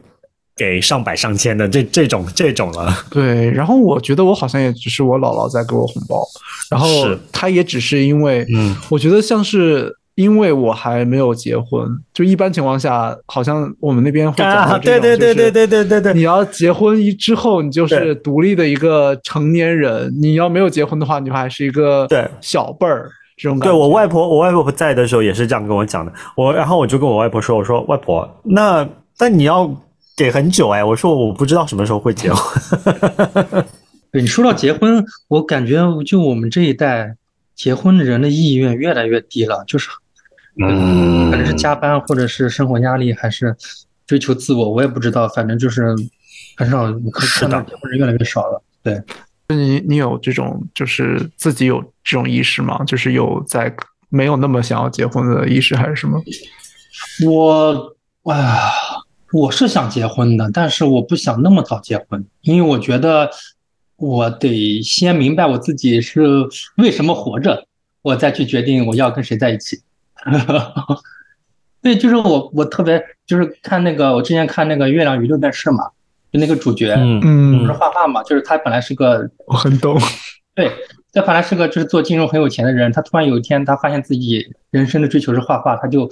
给上百上千的这这种这种了。对。然后我觉得我好像也只是我姥姥在给我红包，然后是她也只是因为，嗯，我觉得像是。因为我还没有结婚，就一般情况下，好像我们那边会讲对对对对对对对对，你要结婚一之后，你就是独立的一个成年人。你要没有结婚的话，你还是一个对小辈儿这种感觉。对我外婆，我外婆不在的时候也是这样跟我讲的。我然后我就跟我外婆说：“我说外婆，那但你要给很久哎。”我说我不知道什么时候会结婚。对你说到结婚，我感觉就我们这一代结婚的人的意愿越来越低了，就是嗯可能是加班，或者是生活压力，还是追求自我，我也不知道。反正就是很少，我看是的看到结婚人越来越少了。对，你你有这种就是自己有这种意识吗？就是有在没有那么想要结婚的意识，还是什么？我啊，我是想结婚的，但是我不想那么早结婚，因为我觉得我得先明白我自己是为什么活着，我再去决定我要跟谁在一起。对，就是我，我特别就是看那个，我之前看那个《月亮与六便士》嘛，就那个主角嗯嗯不是，画画嘛，就是他本来是个我很懂。对，他本来是个就是做金融很有钱的人，他突然有一天他发现自己人生的追求是画画，他就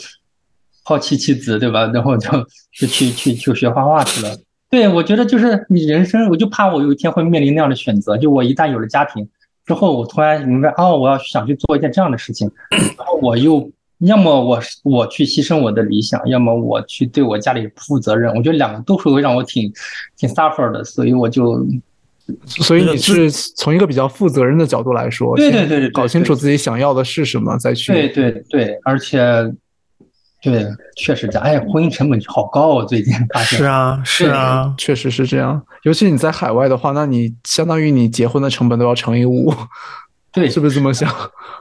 抛弃妻子，对吧？然后就就去去去学画画去了。对，我觉得就是你人生，我就怕我有一天会面临那样的选择，就我一旦有了家庭之后，我突然明白，哦，我要想去做一件这样的事情，然后我又要么我是我去牺牲我的理想，要么我去对我家里不负责任，我觉得两个都是会让我挺挺 suffer 的，所以我就所以你是从一个比较负责任的角度来说，对对对对对搞清楚自己想要的是什么，再去对对对，而且对，确实这样，哎，婚姻成本好高哦，最近发现是啊是啊，确实是这样。尤其你在海外的话，那你相当于你结婚的成本都要乘以五，对，是不是这么想？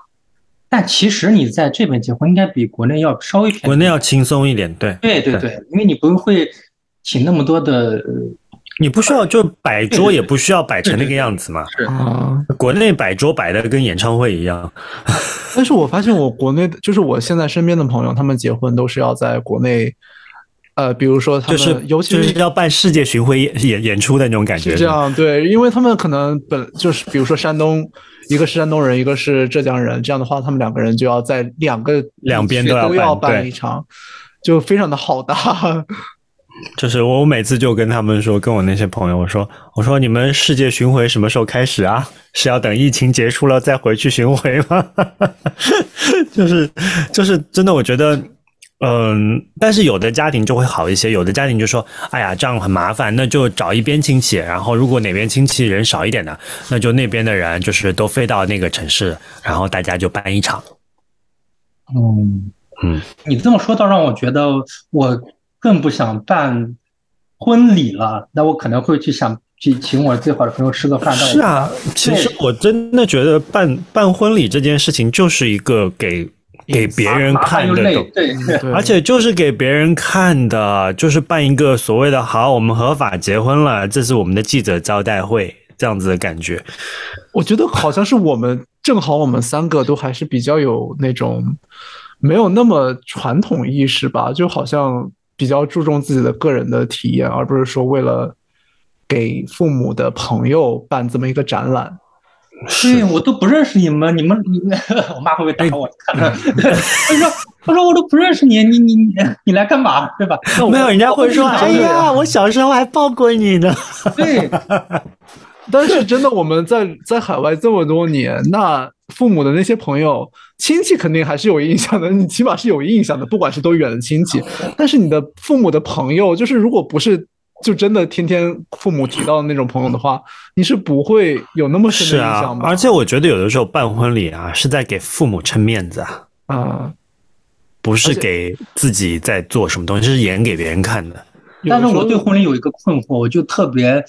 但其实你在这边结婚应该比国内要稍微便宜。国内要轻松一点，对，对对对，因为你不会请那么多的，呃你不需要就摆桌也不需要摆成那个样子嘛。是啊，国内摆桌摆的跟演唱会一样，但是我发现我国内的，就是我现在身边的朋友，他们结婚都是要在国内，呃，比如说他们，就是尤其就是要办世界巡回演演演出的那种感觉。是这样，对，因为他们可能本就是，比如说山东，一个是山东人，一个是浙江人，这样的话，他们两个人就要在两个两边都都要办一场，就非常的好大。就是我每次就跟他们说，跟我那些朋友我说，我说你们世界巡回什么时候开始啊？是要等疫情结束了再回去巡回吗？就是就是真的，我觉得。嗯，但是有的家庭就会好一些，有的家庭就说：“哎呀，这样很麻烦，那就找一边亲戚，然后如果哪边亲戚人少一点的，那就那边的人就是都飞到那个城市，然后大家就办一场。嗯嗯，你这么说倒让我觉得我更不想办婚礼了，那我可能会去想去请我最好的朋友吃个饭。是啊，其实我真的觉得办办婚礼这件事情就是一个给给别人看的对而且就是给别人看的，就是办一个所谓的好，我们合法结婚了，这是我们的记者招待会这样子的感觉。我觉得好像是我们正好我们三个都还是比较有那种没有那么传统意识吧，就好像比较注重自己的个人的体验，而不是说为了给父母的朋友办这么一个展览。对我都不认识你们，你们你 我妈会不会打我？看看，她说他说我都不认识你，你你你你来干嘛？对吧？没有，人家会说：“我哎呀，我小时候还抱过你呢。对 但是真的，我们在在海外这么多年，那父母的那些朋友、亲戚肯定还是有印象的，你起码是有印象的，不管是多远的亲戚。但是你的父母的朋友，就是如果不是就真的天天父母提到的那种朋友的话，你是不会有那么”深的印象，吧？而且我觉得有的时候办婚礼啊，是在给父母撑面子啊，啊，不是给自己在做什么东西，是演给别人看的。但是我对婚礼有一个困惑，我就特别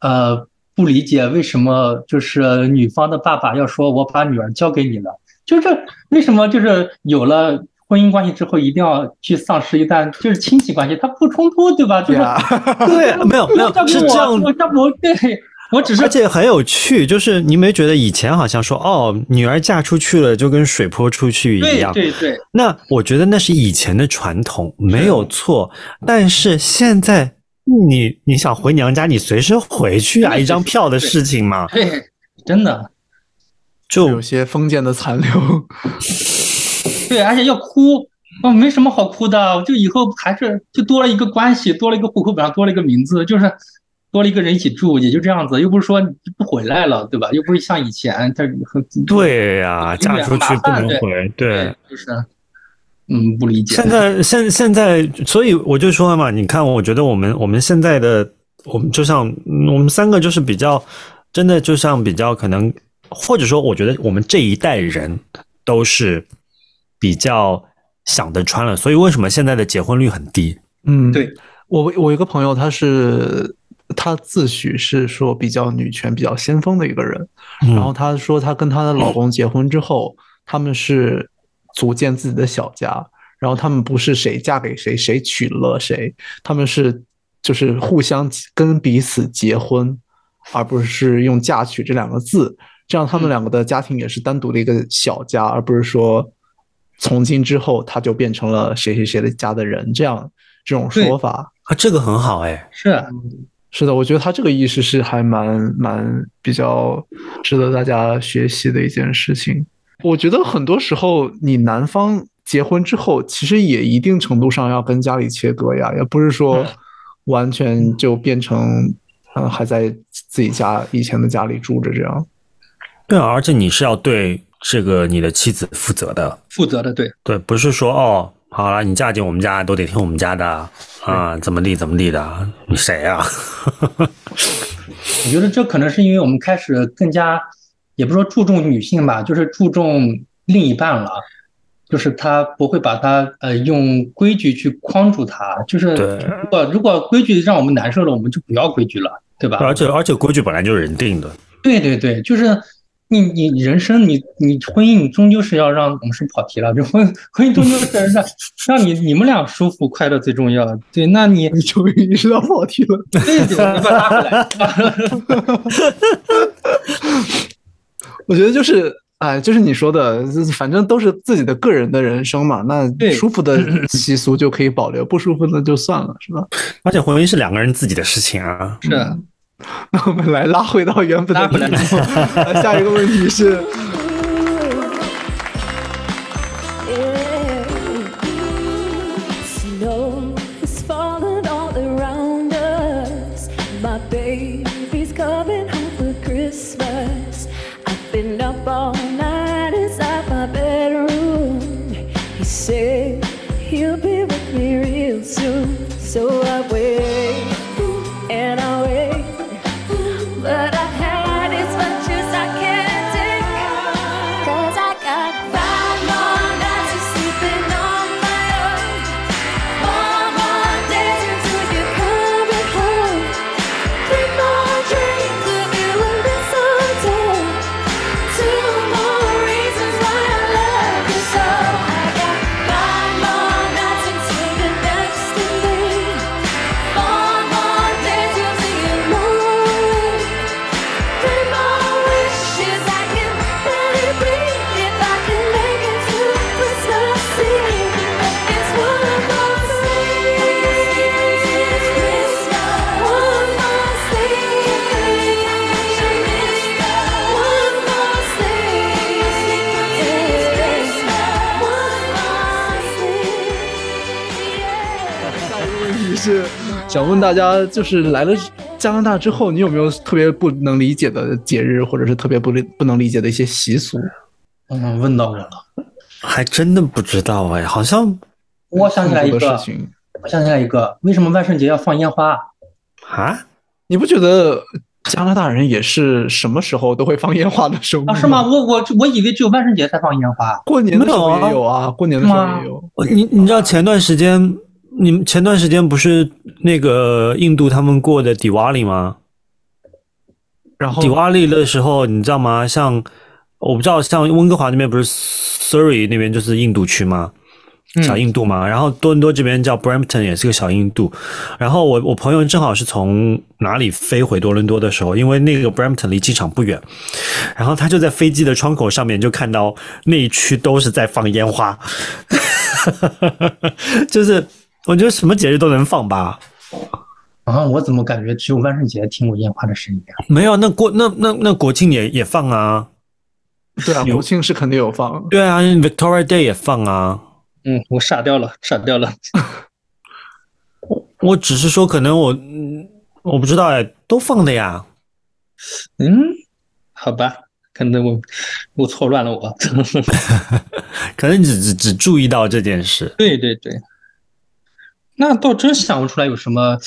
呃不理解为什么就是女方的爸爸要说我把女儿交给你了，就是为什么就是有了婚姻关系之后一定要去丧失一段就是亲戚关系，它不冲突，对吧？就是对啊，对，没有没有是这样我，要不我对我只是而且很有趣，就是你没觉得以前好像说哦，女儿嫁出去了就跟水泼出去一样？对对，那我觉得那是以前的传统，没有错。但是现在你你想回娘家，你随时回去啊，一张票的事情嘛，对，真的就有些封建的残留。对，而且要哭，哦，没什么好哭的，就以后还是就多了一个关系，多了一个户口本上多了一个名字，就是多了一个人一起住，也就这样子，又不是说不回来了，对吧？又不是像以前他很对呀、嫁出去不能回，对。，就是嗯，不理解。现在现现在，所以我就说了嘛，你看，我觉得我们我们现在的我们就像嗯我们三个就是比较，真的就像比较可能，或者说，我觉得我们这一代人都是比较想得穿了，所以为什么现在的结婚率很低？嗯，对，我我一个朋友，他是她自诩是说比较女权、比较先锋的一个人，嗯。然后她说她跟她的老公结婚之后，他们是组建自己的小家，然后他们不是谁嫁给谁，谁娶了谁，他们是就是互相跟彼此结婚，而不是用嫁娶这两个字，这样他们两个的家庭也是单独的一个小家，而不是说从今之后他就变成了谁谁谁的家的人，这样这种说法。啊，这个很好哎，是是的，我觉得他这个意识是还蛮蛮比较值得大家学习的一件事情。我觉得很多时候，你男方结婚之后，其实也一定程度上要跟家里切割呀，也不是说嗯完全就变成嗯、呃还在自己家以前的家里住着这样。对啊，而且你是要对这个你的妻子负责的，负责的，对，对，不是说哦，好了，你嫁进我们家都得听我们家的啊，怎么地怎么地的，你谁啊？我觉得这可能是因为我们开始更加，也不是说注重女性吧，就是注重另一半了。就是他不会把他呃用规矩去框住他，就是如果如果规矩让我们难受了，我们就不要规矩了，对吧？而且而且规矩本来就是人定的，对对对，就是你你人生你你婚姻你终究是要让我们是跑题了，这婚婚姻终究是让让你你们俩舒服快乐最重要。对，那你你终于意识到跑题了。对对，你把它拉回来。我觉得就是，哎，就是你说的，反正都是自己的个人的人生嘛。那舒服的习俗就可以保留，不舒服的就算了，是吧？而且婚姻是两个人自己的事情啊。是，那我们来拉回到原本的拉回来。题下一个问题是，想问大家，就是来了加拿大之后，你有没有特别不能理解的节日，或者是特别不理不能理解的一些习俗？嗯，问到我了，还真的不知道哎，好像我想起来一个事，情，我想起来一个，为什么万圣节要放烟花？啊，你不觉得加拿大人也是什么时候都会放烟花的生物啊，是吗？？我我我以为只有万圣节才放烟花。过年的时候没有啊也有啊，过年的时候也有。你你知道前段时间你们前段时间不是那个印度他们过的迪瓦里吗？然后迪瓦利的时候，你知道吗？像我不知道，像温哥华那边不是 Surrey 那边就是印度区吗？小印度嘛，然后多伦多这边叫 Brampton 也是个小印度，然后我我朋友正好是从哪里飞回多伦多的时候，因为那个 Brampton 离机场不远，然后他就在飞机的窗口上面就看到那一区都是在放烟花，就是我觉得什么节日都能放吧。啊，我怎么感觉只有万圣节听过烟花的声音啊？没有，那国那那那国庆也也放啊，对啊，国庆是肯定有放。对啊，Victoria Day 也放啊。嗯，我傻掉了，傻掉了。我我只是说，可能我嗯我不知道哎，都放的呀。嗯，好吧，可能我我错乱了我。可能只只只注意到这件事。对对对，那倒真想不出来有什么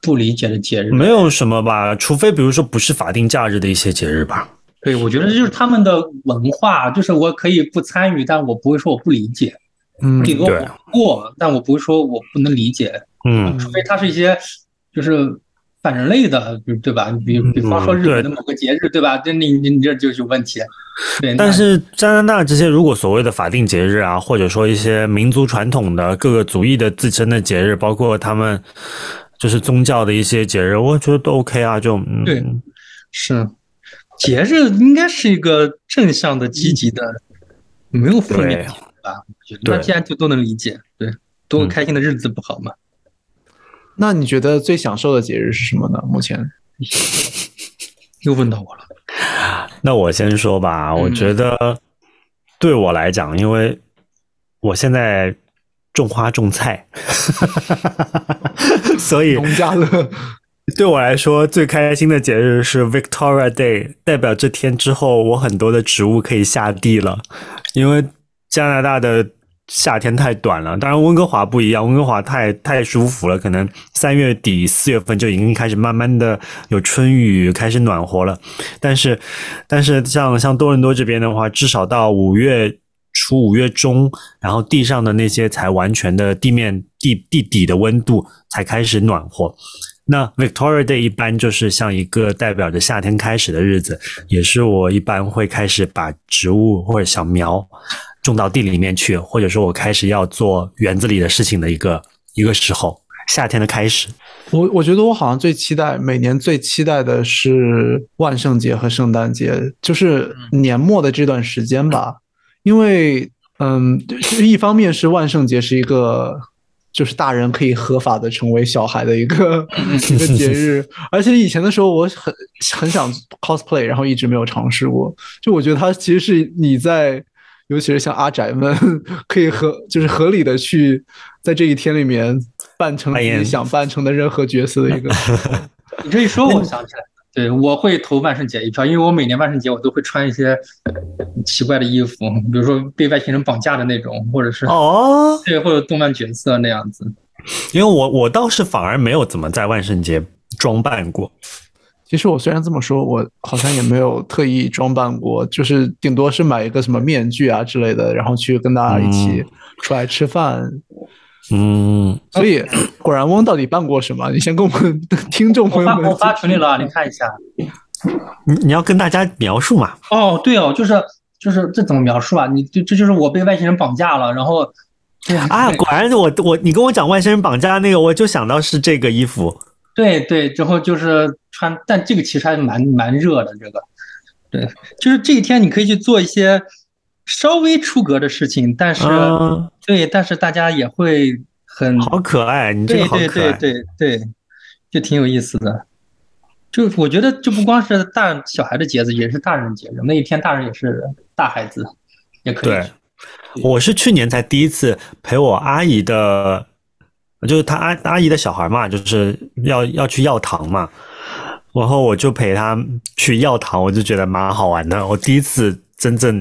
不理解的节日。没有什么吧，除非比如说不是法定假日的一些节日吧。对，我觉得这就是他们的文化，就是我可以不参与，但我不会说我不理解。嗯，顶多对我过，但我不会说我不能理解，嗯，除非它是一些就是反人类的，对对吧？比比方说日本的某个节日，对吧？这你你你这就有问题。对，但是加拿大这些如果所谓的法定节日啊，或者说一些民族传统的各个族裔的自身的节日，包括他们就是宗教的一些节日，我觉得都 OK 啊。就嗯，对是节日应该是一个正向的、积极的，没有负面对吧？我觉得对那既然就都能理解，对，多个开心的日子不好吗？那你觉得最享受的节日是什么呢？目前 又问到我了，那我先说吧，我觉得对我来讲，因为我现在种花种菜，所以农家乐，对我来说最开心的节日是 Victoria Day，代表这天之后我很多的植物可以下地了，因为加拿大的。夏天太短了，当然温哥华不一样，温哥华太太舒服了，可能三月底四月份就已经开始慢慢的有春雨，开始暖和了。但是，但是像像多伦多这边的话，至少到五月初、五月中，然后地上的那些才完全的地面地地底的温度才开始暖和。那 Victoria Day 一般就是像一个代表着夏天开始的日子，也是我一般会开始把植物或者小苗种到地里面去，或者说我开始要做园子里的事情的一个一个时候，夏天的开始。我我觉得我好像最期待每年最期待的是万圣节和圣诞节，就是年末的这段时间吧。因为嗯，就是一方面是万圣节是一个就是大人可以合法的成为小孩的一个 一个节日，而且以前的时候我很很想 cosplay，然后一直没有尝试过。就我觉得它其实是你在。尤其是像阿宅们，可以合就是合理的去在这一天里面扮成自己想扮成的任何角色的一个。你这一说，我想起来，对我会投万圣节一票，因为我每年万圣节我都会穿一些奇怪的衣服，比如说被外星人绑架的那种，或者是哦，对，或者动漫角色那样子。因为我我倒是反而没有怎么在万圣节装扮过。其实我虽然这么说，我好像也没有特意装扮过，就是顶多是买一个什么面具啊之类的，然后去跟大家一起出来吃饭。嗯，所以果然翁到底办过什么？你先跟我们听众朋友们我发群里了，你看一下。你你要跟大家描述嘛？哦，对哦，就是就是这怎么描述啊？你这这就是我被外星人绑架了，然后对啊，果然我我你跟我讲外星人绑架那个，我就想到是这个衣服。对对，之后就是穿，但这个其实还蛮蛮热的。这个，对，就是这一天你可以去做一些稍微出格的事情，但是、嗯对，但是大家也会很好可爱，你这对个好可爱。对对对对，就挺有意思的。就我觉得，就不光是大小孩的节日，也是大人节日。那一天，大人也是大孩子，也可以对。我是去年才第一次陪我阿姨的，就是他阿阿姨的小孩嘛，就是要要去药堂嘛，然后我就陪他去药堂，我就觉得蛮好玩的。我第一次真正，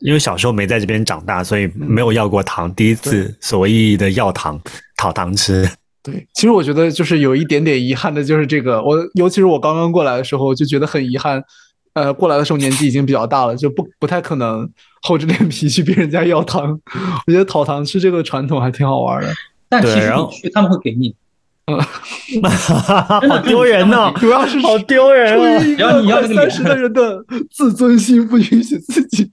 因为小时候没在这边长大，所以没有要过糖，第一次所谓意义的药糖讨糖吃。对，其实我觉得就是有一点点遗憾的，就是这个，我尤其是我刚刚过来的时候，就觉得很遗憾。呃，过来的时候年纪已经比较大了，就不不太可能厚着脸皮去别人家要糖。我觉得讨糖吃这个传统还挺好玩的。但其实他们会给你。好丢人呐、主要是好丢人啊！出于一只要个快你要这个三十的人的自尊心，不允许自己。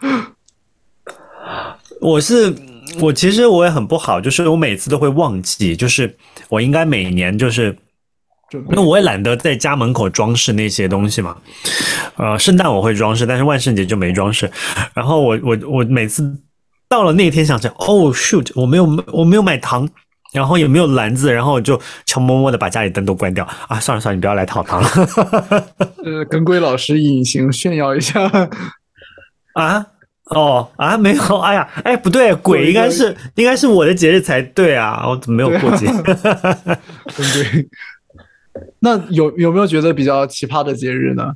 我是我其实我也很不好，就是我每次都会忘记，就是我应该每年就是。那我也懒得在家门口装饰那些东西嘛，呃，圣诞我会装饰，但是万圣节就没装饰。然后我我我每次到了那天想着，哦 shoot，我没有我没有买糖，然后也没有篮子，然后我就悄摸摸的把家里灯都关掉啊，算了算了，你不要来讨糖了 呃，跟龟老师隐形炫耀一下，啊。哦啊，没有，哎呀，哎，不对，鬼应该是应该是我的节日才对啊，我怎么没有过节？对 对。那有有没有觉得比较奇葩的节日呢？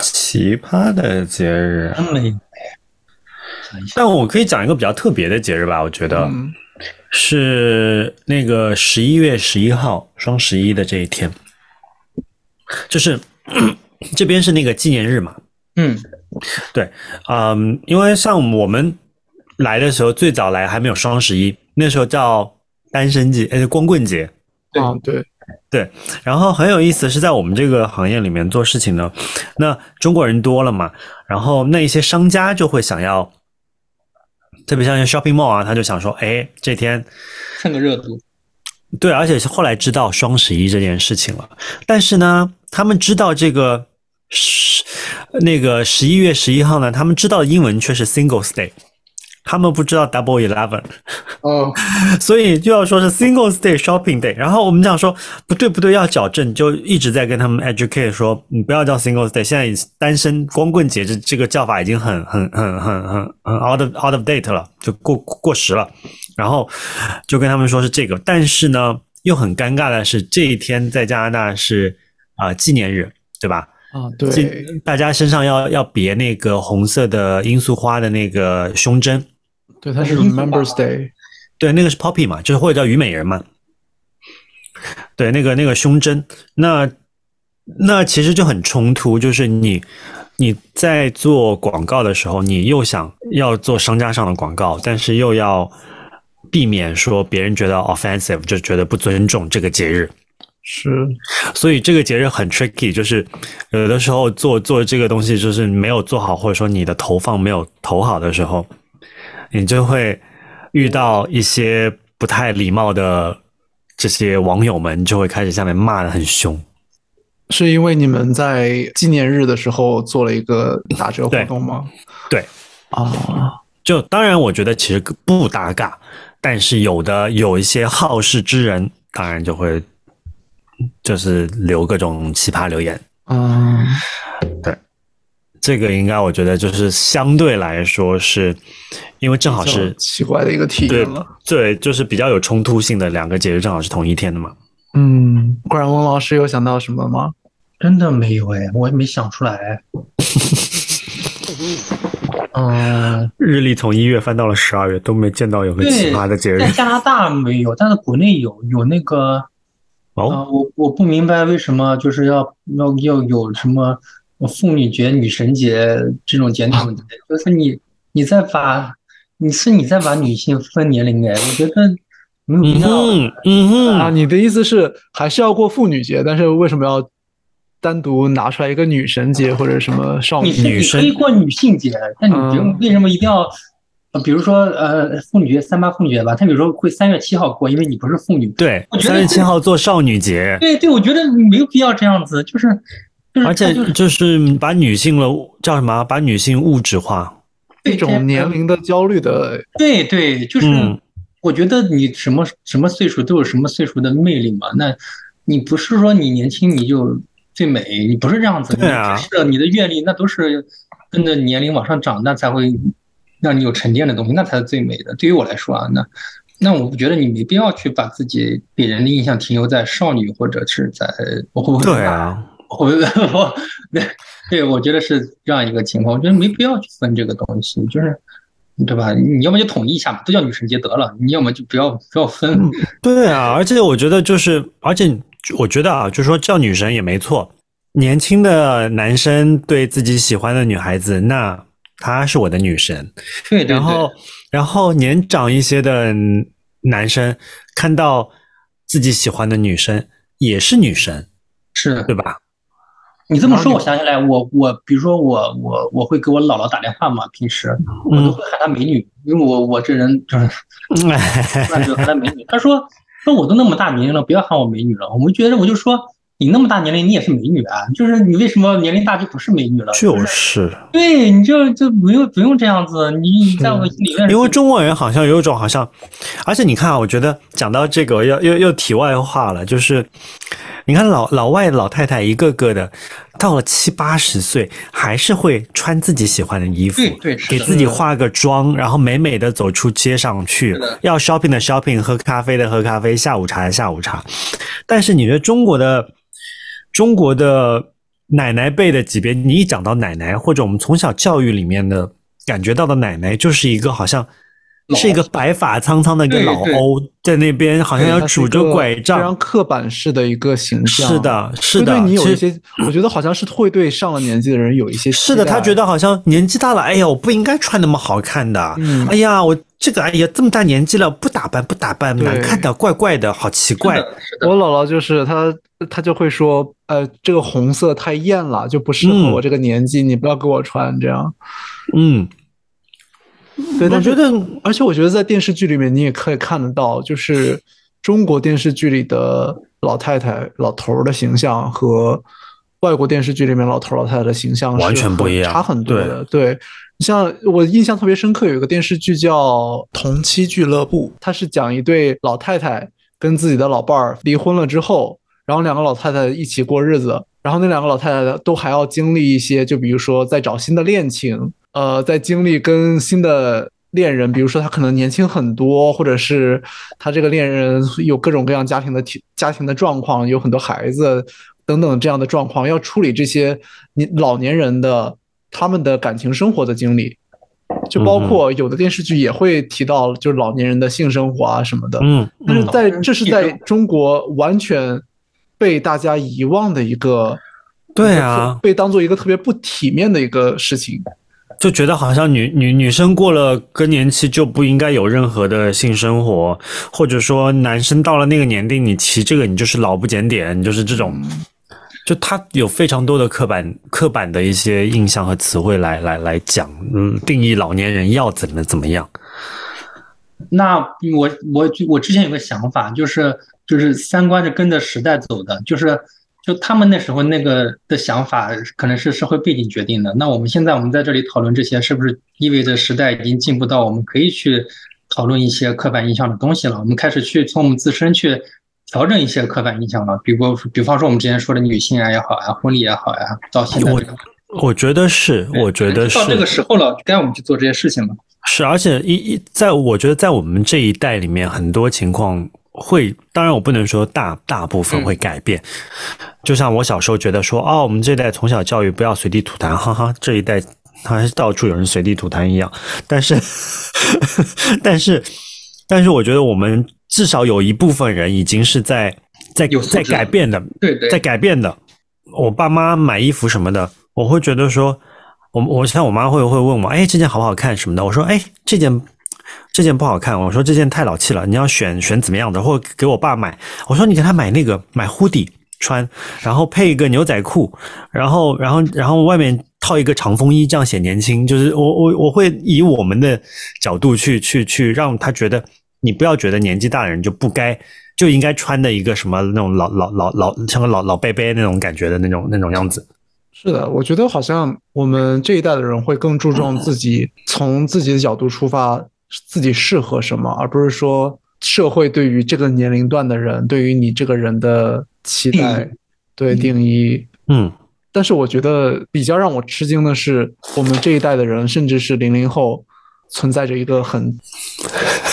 奇葩的节日，真没但我可以讲一个比较特别的节日吧，我觉得。嗯，是那个十一月十一号，双十一的这一天，就是 这边是那个纪念日嘛。嗯，对，嗯，因为像我们来的时候，最早来还没有双十一，那时候叫单身节，呃，光棍节。啊，对，对，然后很有意思是在我们这个行业里面做事情呢，那中国人多了嘛，然后那一些商家就会想要，特别像一些 shopping mall 啊，他就想说，哎，这天蹭个热度。对，而且是后来知道双十一这件事情了，但是呢，他们知道这个十那个十一月十一号呢，他们知道的英文却是 Singles Day，他们不知道 Double Eleven，哦，所以就要说是 Singles Day Shopping Day。然后我们讲说不对不对，要矫正，就一直在跟他们 educate 说，你不要叫 Singles Day，现在单身光棍节这这个叫法已经很很很很很很 out of out of date 了，就过过时了。然后就跟他们说是这个，但是呢，又很尴尬的是这一天在加拿大是啊、纪念日，对吧？啊，对，大家身上要要别那个红色的罂粟花的那个胸针，对，它是 Remembrance Day，对，那个是 poppy 嘛，就是或者叫虞美人嘛。对，那个那个胸针，那那其实就很冲突，就是你你在做广告的时候，你又想要做商家上的广告，但是又要避免说别人觉得 offensive，就觉得不尊重这个节日。是，所以这个节日很 tricky，就是有的时候做做这个东西就是没有做好，或者说你的投放没有投好的时候，你就会遇到一些不太礼貌的这些网友们，就会开始下面骂的很凶。是因为你们在纪念日的时候做了一个打折活动吗？对，啊，就当然我觉得其实不搭嘎，但是有的有一些好事之人，当然就会就是留各种奇葩留言。嗯，这个应该我觉得就是相对来说是，因为正好是奇怪的一个体验了。对，就是比较有冲突性的两个节日，正好是同一天的嘛。嗯，果然翁老师有想到什么吗？真的没有哎，我也没想出来。嗯，日历从一月翻到了十二月，都没见到有个奇葩的节日在加拿大没有，但是国内有有那个哦。啊，我我不明白为什么就是要要要有什么妇女节、女神节这种节日，就是你你在把你是你在把女性分年龄哎，我觉得没有必嗯要。哼，嗯啊，你的意思是还是要过妇女节，但是为什么要单独拿出来一个女神节或者什么少女你是你可以过女性节，但你不用嗯为什么一定要？呃比如说，呃，妇女节三八妇女节吧，他比如说会三月七号过，因为你不是妇女。对我，觉得三月七号做少女节，对对，我觉得没有必要这样子，就是，而且就是把女性了叫什么？把女性物质化。一种年龄的焦虑的，对对，就是嗯我觉得你什么什么岁数都有什么岁数的魅力嘛。那你不是说你年轻你就最美，你不是这样子，对啊你知识你的阅历那都是跟着年龄往上涨，那才会让你有沉淀的东西，那才是最美的。对于我来说啊，那那我觉得你没必要去把自己给人的印象停留在少女或者是在我会不会对啊，我我对对，我觉得是这样一个情况，我觉得没必要去分这个东西，就是对吧？你要么就统一一下嘛，都叫女神节得了，你要么就不要不要分。对啊，而且我觉得就是，而且我觉得啊，就是说叫女神也没错。年轻的男生对自己喜欢的女孩子，那她是我的女神。对对对，然后，然后年长一些的男生看到自己喜欢的女生也是女神，是对吧？你这么说，我想起来，我我比如说我我我会给我姥姥打电话嘛，平时我都会喊她美女，因为我我这人就是 那就喊她美女。她说说我都那么大年龄了，不要喊我美女了。我们觉得我就说你那么大年龄，你也是美女啊，就是你为什么年龄大就不是美女了？就是对，你就就不用不用这样子，你你在我心里面，因为中国人好像有一种好像，而且你看啊，我觉得讲到这个又又又题外话了，就是你看老老外老太太一个个的，到了七八十岁还是会穿自己喜欢的衣服，对对给自己化个妆，然后美美的走出街上去，要 shopping 的 shopping，喝咖啡的喝咖啡，下午茶的下午茶。但是你觉得中国的中国的奶奶辈的级别，你一讲到奶奶，或者我们从小教育里面的感觉到的奶奶，就是一个好像是一个白发苍苍的一个老欧，在那边好像要拄着拐杖非常。刻板式的一个形象。是的，是的，对你有其实一些，我觉得好像是会对上了年纪的人有一些是的，他觉得好像年纪大了，哎呀，我不应该穿那么好看的。嗯哎呀，我这个哎呀，这么大年纪了，不打扮不打扮，难看的，怪怪的，好奇怪。我姥姥就是她，她就会说，呃，这个红色太艳了，就不适合嗯我这个年纪，你不要给我穿这样。嗯，对，我但是觉得而且我觉得在电视剧里面你也可以看得到，就是中国电视剧里的老太太、老头儿的形象和外国电视剧里面老头儿、老太太的形象是完全不一样差很多的。对，像我印象特别深刻，有一个电视剧叫《同妻俱乐部》，它是讲一对老太太跟自己的老伴儿离婚了之后，然后两个老太太一起过日子，然后那两个老太太都还要经历一些，就比如说在找新的恋情，呃，在经历跟新的恋人，比如说他可能年轻很多，或者是他这个恋人有各种各样家庭的体家庭的状况，有很多孩子等等这样的状况，要处理这些你老年人的他们的感情生活的经历。就包括有的电视剧也会提到，就是老年人的性生活啊什么的。嗯，但是嗯在这是在中国完全被大家遗忘的一个，对啊，被当做一个特别不体面的一个事情。就觉得好像女女女生过了更年期就不应该有任何的性生活，或者说男生到了那个年龄，你骑这个你就是老不检点，你就是这种。就他有非常多的刻板刻板的一些印象和词汇来来来讲，嗯，定义老年人要怎么怎么样。那我我我之前有个想法，就是就是三观是跟着时代走的，就是就他们那时候那个的想法可能是社会背景决定的。那我们现在我们在这里讨论这些，是不是意味着时代已经进步到我们可以去讨论一些刻板印象的东西了？我们开始去从我们自身去调整一些刻板印象了，比如比方说我们之前说的女性啊也好啊、婚礼也好呀，到现在我我觉得是，我觉得是到这个时候了，该我们去做这些事情了。是，而且一一在我觉得在我们这一代里面，很多情况会，当然我不能说大大部分会改变。就像我小时候觉得说，哦，我们这一代从小教育不要随地吐痰，哈哈，这一代还是到处有人随地吐痰一样。但是，但是，但是，我觉得我们至少有一部分人已经是在在在改变的，对对。在改变的。我爸妈买衣服什么的，我会觉得说，我我像我妈会会问我，哎，这件好不好看什么的，我说，哎，这件这件不好看，我说这件太老气了，你要选选怎么样的，或者给我爸买，我说你给他买那个买 hoodie 穿，然后配一个牛仔裤，然后然后然后外面套一个长风衣，这样显年轻。就是我我我会以我们的角度去去去让他觉得，你不要觉得年纪大的人就不该。就应该穿的一个什么那种老老老老像个老老伯伯那种感觉的那种那种样子。是的，我觉得好像我们这一代的人会更注重自己从自己的角度出发，自己适合什么，而不是说社会对于这个年龄段的人对于你这个人的期待，对定义。嗯，但是我觉得比较让我吃惊的是，我们这一代的人，甚至是零零后，存在着一个很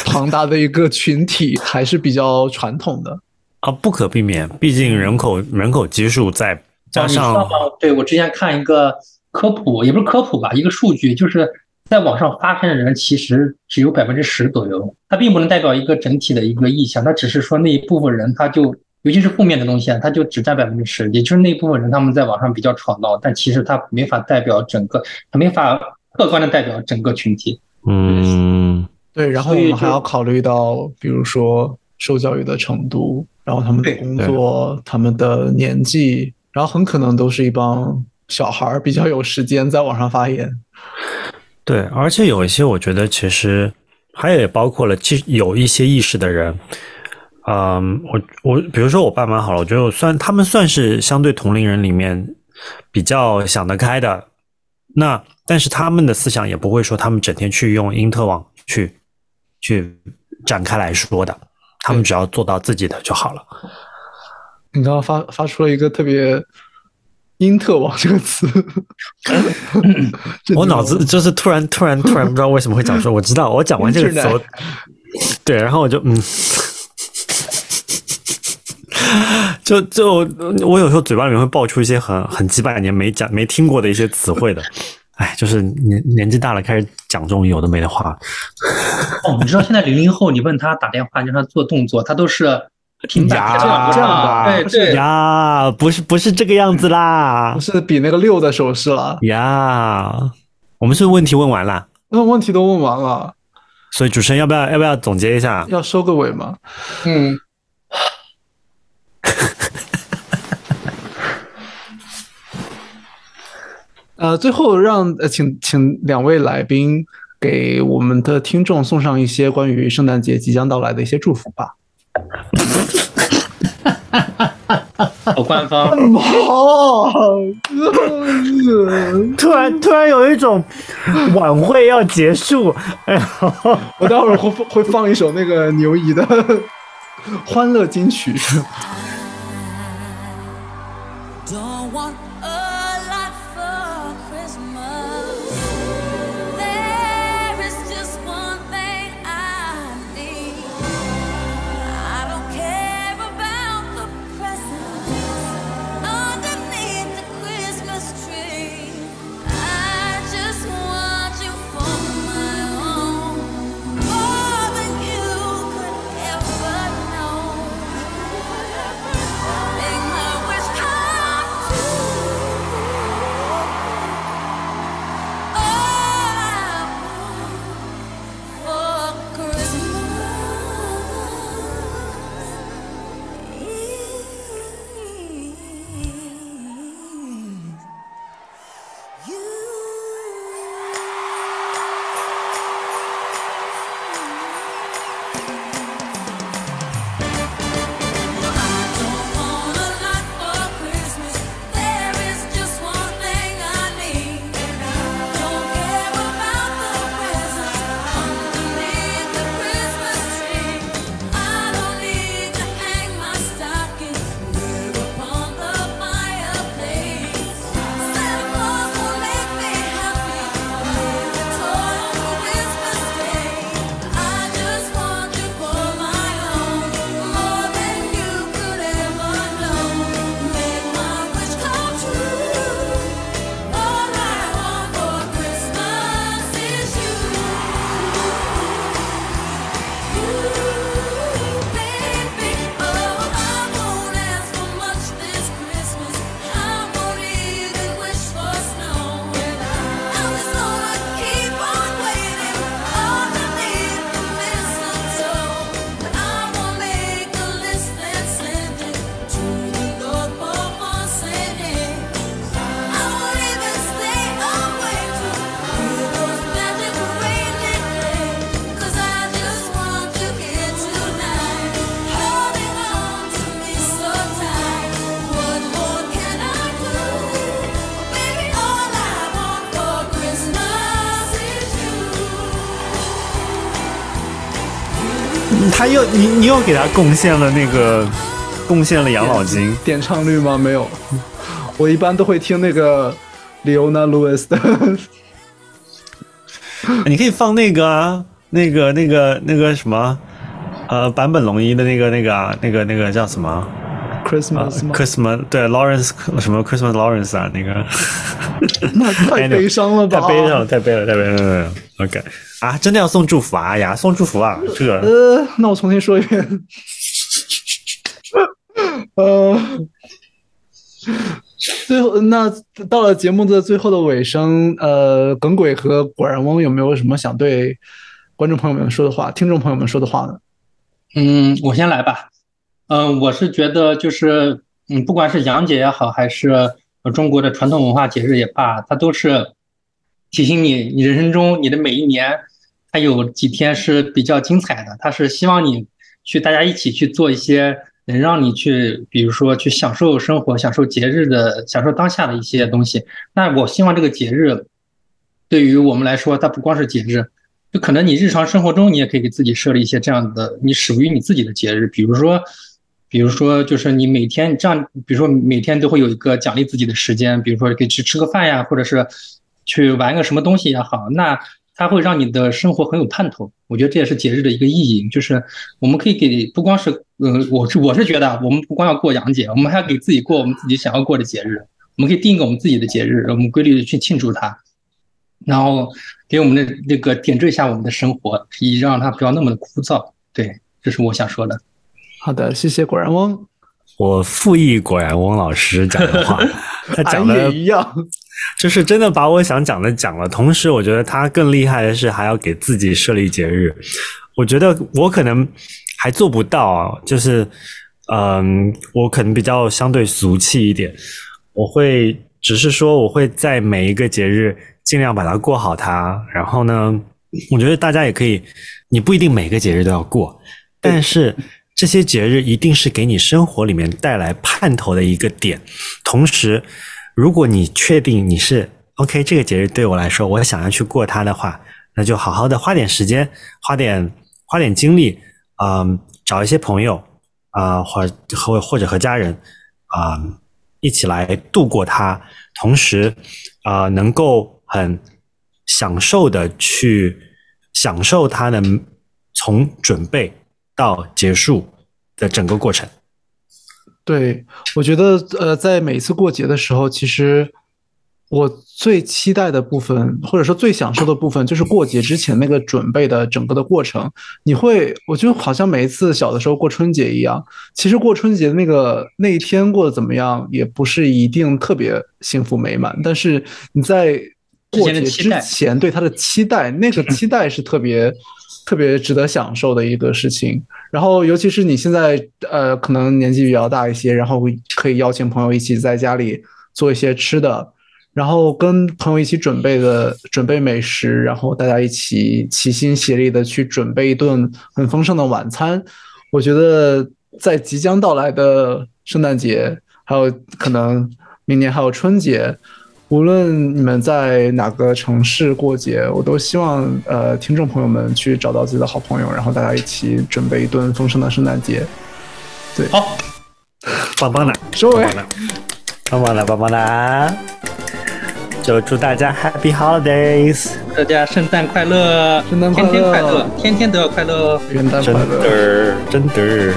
庞大的一个群体，还是比较传统的。啊，不可避免，毕竟人口人口基数在加上吗？对我之前看一个科普，也不是科普吧，一个数据，就是在网上发声的人其实只有百分之十左右，它并不能代表一个整体的一个意向，它只是说那一部分人他就。尤其是负面的东西啊，它就只占百分之十，也就是那部分人他们在网上比较吵闹，但其实他没法代表整个，他没法客观的代表整个群体。嗯对，然后我们还要考虑到，比如说受教育的程度，然后他们的工作、他们的年纪，然后很可能都是一帮小孩儿比较有时间在网上发言。对，而且有一些我觉得其实还有也包括了，其实有一些意识的人，嗯，我我比如说我爸妈好了，我觉得我算他们算是相对同龄人里面比较想得开的，那但是他们的思想也不会说他们整天去用因特网去去展开来说的，他们只要做到自己的就好了。你刚刚发发出了一个特别“因特网”这个词，我脑子就是突然突然突然不知道为什么会讲说，我知道我讲完这个词 对，然后我就嗯，就就我有时候嘴巴里面会爆出一些很很几百年没讲没听过的一些词汇的，哎，就是年年纪大了开始讲这种有的没的话，哦，你知道现在零零后，你问他打电话，你让他做动作，他都是平板呀这样这样的哎，对，呀，不是不是这个样子啦不是比那个六的手势了。呀，我们是问题问完了，那问题都问完了，所以主持人要不要要不要总结一下？要收个尾吗？嗯，呃，最后让呃，请请两位来宾给我们的听众送上一些关于圣诞节即将到来的一些祝福吧。好官方。好，突然突然有一种晚会要结束，哎呀，我待会儿会会放一首那个牛姨的欢乐金曲。他又你你又给他贡献了那个贡献了养老金，点唱率吗？没有，我一般都会听那个 Leona Lewis 的。你可以放那个啊，那个那个那个什么，呃，坂本龙一的那个那个啊，那个那个叫什么？啊 Christmas 吗？，Christmas 对 Lawrence 什么 Christmas Lawrence 啊，那个 那太悲伤了吧？太悲伤了，太悲了，太悲了。OK 啊，真的要送祝福啊哎呀，送祝福啊，这个呃，那我重新说一遍。呃，最后，那到了节目的最后的尾声，呃，耿鬼和果然翁有没有什么想对观众朋友们说的话、听众朋友们说的话呢？嗯，我先来吧。嗯，我是觉得就是，嗯，不管是洋节也好，还是呃中国的传统文化节日也罢，它都是提醒你，你人生中你的每一年，它有几天是比较精彩的。它是希望你去大家一起去做一些能让你去，比如说去享受生活、享受节日的、享受当下的一些东西。那我希望这个节日对于我们来说，它不光是节日，就可能你日常生活中你也可以给自己设立一些这样的你属于你自己的节日，比如说。比如说，就是你每天这样，比如说每天都会有一个奖励自己的时间，比如说可以去吃个饭呀，或者是去玩个什么东西也好，那它会让你的生活很有盼头。我觉得这也是节日的一个意义，就是我们可以给不光是，呃，我是我是觉得，我们不光要过洋节，我们还要给自己过我们自己想要过的节日。我们可以定一个我们自己的节日，我们规律的去庆祝它，然后给我们的那个点缀一下我们的生活，以让它不要那么的枯燥。对，这是我想说的。好的，谢谢果然翁。我复议果然翁老师讲的话，他讲的也一样。就是真的把我想讲的讲了。同时，我觉得他更厉害的是还要给自己设立节日。我觉得我可能还做不到啊，就是嗯，我可能比较相对俗气一点。我会只是说，我会在每一个节日尽量把它过好它。然后呢，我觉得大家也可以，你不一定每个节日都要过，但是这些节日一定是给你生活里面带来盼头的一个点。同时，如果你确定你是 OK，这个节日对我来说，我想要去过它的话，那就好好的花点时间，花点花点精力，嗯，找一些朋友啊、或或或者和家人啊、一起来度过它，同时啊、能够很享受的去享受它的从准备到结束的整个过程。对，我觉得呃，在每次过节的时候，其实我最期待的部分，或者说最享受的部分，就是过节之前那个准备的整个的过程。你会，我觉得好像每一次小的时候过春节一样，其实过春节那个那一天过得怎么样，也不是一定特别幸福美满，但是你在过节之前对他的期待，那个期待是特别。特别值得享受的一个事情，然后尤其是你现在呃可能年纪比较大一些，然后会可以邀请朋友一起在家里做一些吃的，然后跟朋友一起准备的准备美食，然后大家一起齐心协力的去准备一顿很丰盛的晚餐。我觉得在即将到来的圣诞节，还有可能明年还有春节，无论你们在哪个城市过节，我都希望呃听众朋友们去找到自己的好朋友，然后大家一起准备一顿丰盛的圣诞节。对好，棒棒的，收尾棒棒的，棒棒的，棒棒的，就祝大家 Happy Holidays！大家圣诞快乐，圣诞快乐天天快乐，天天都要快乐哦。元旦真快乐！的，真的。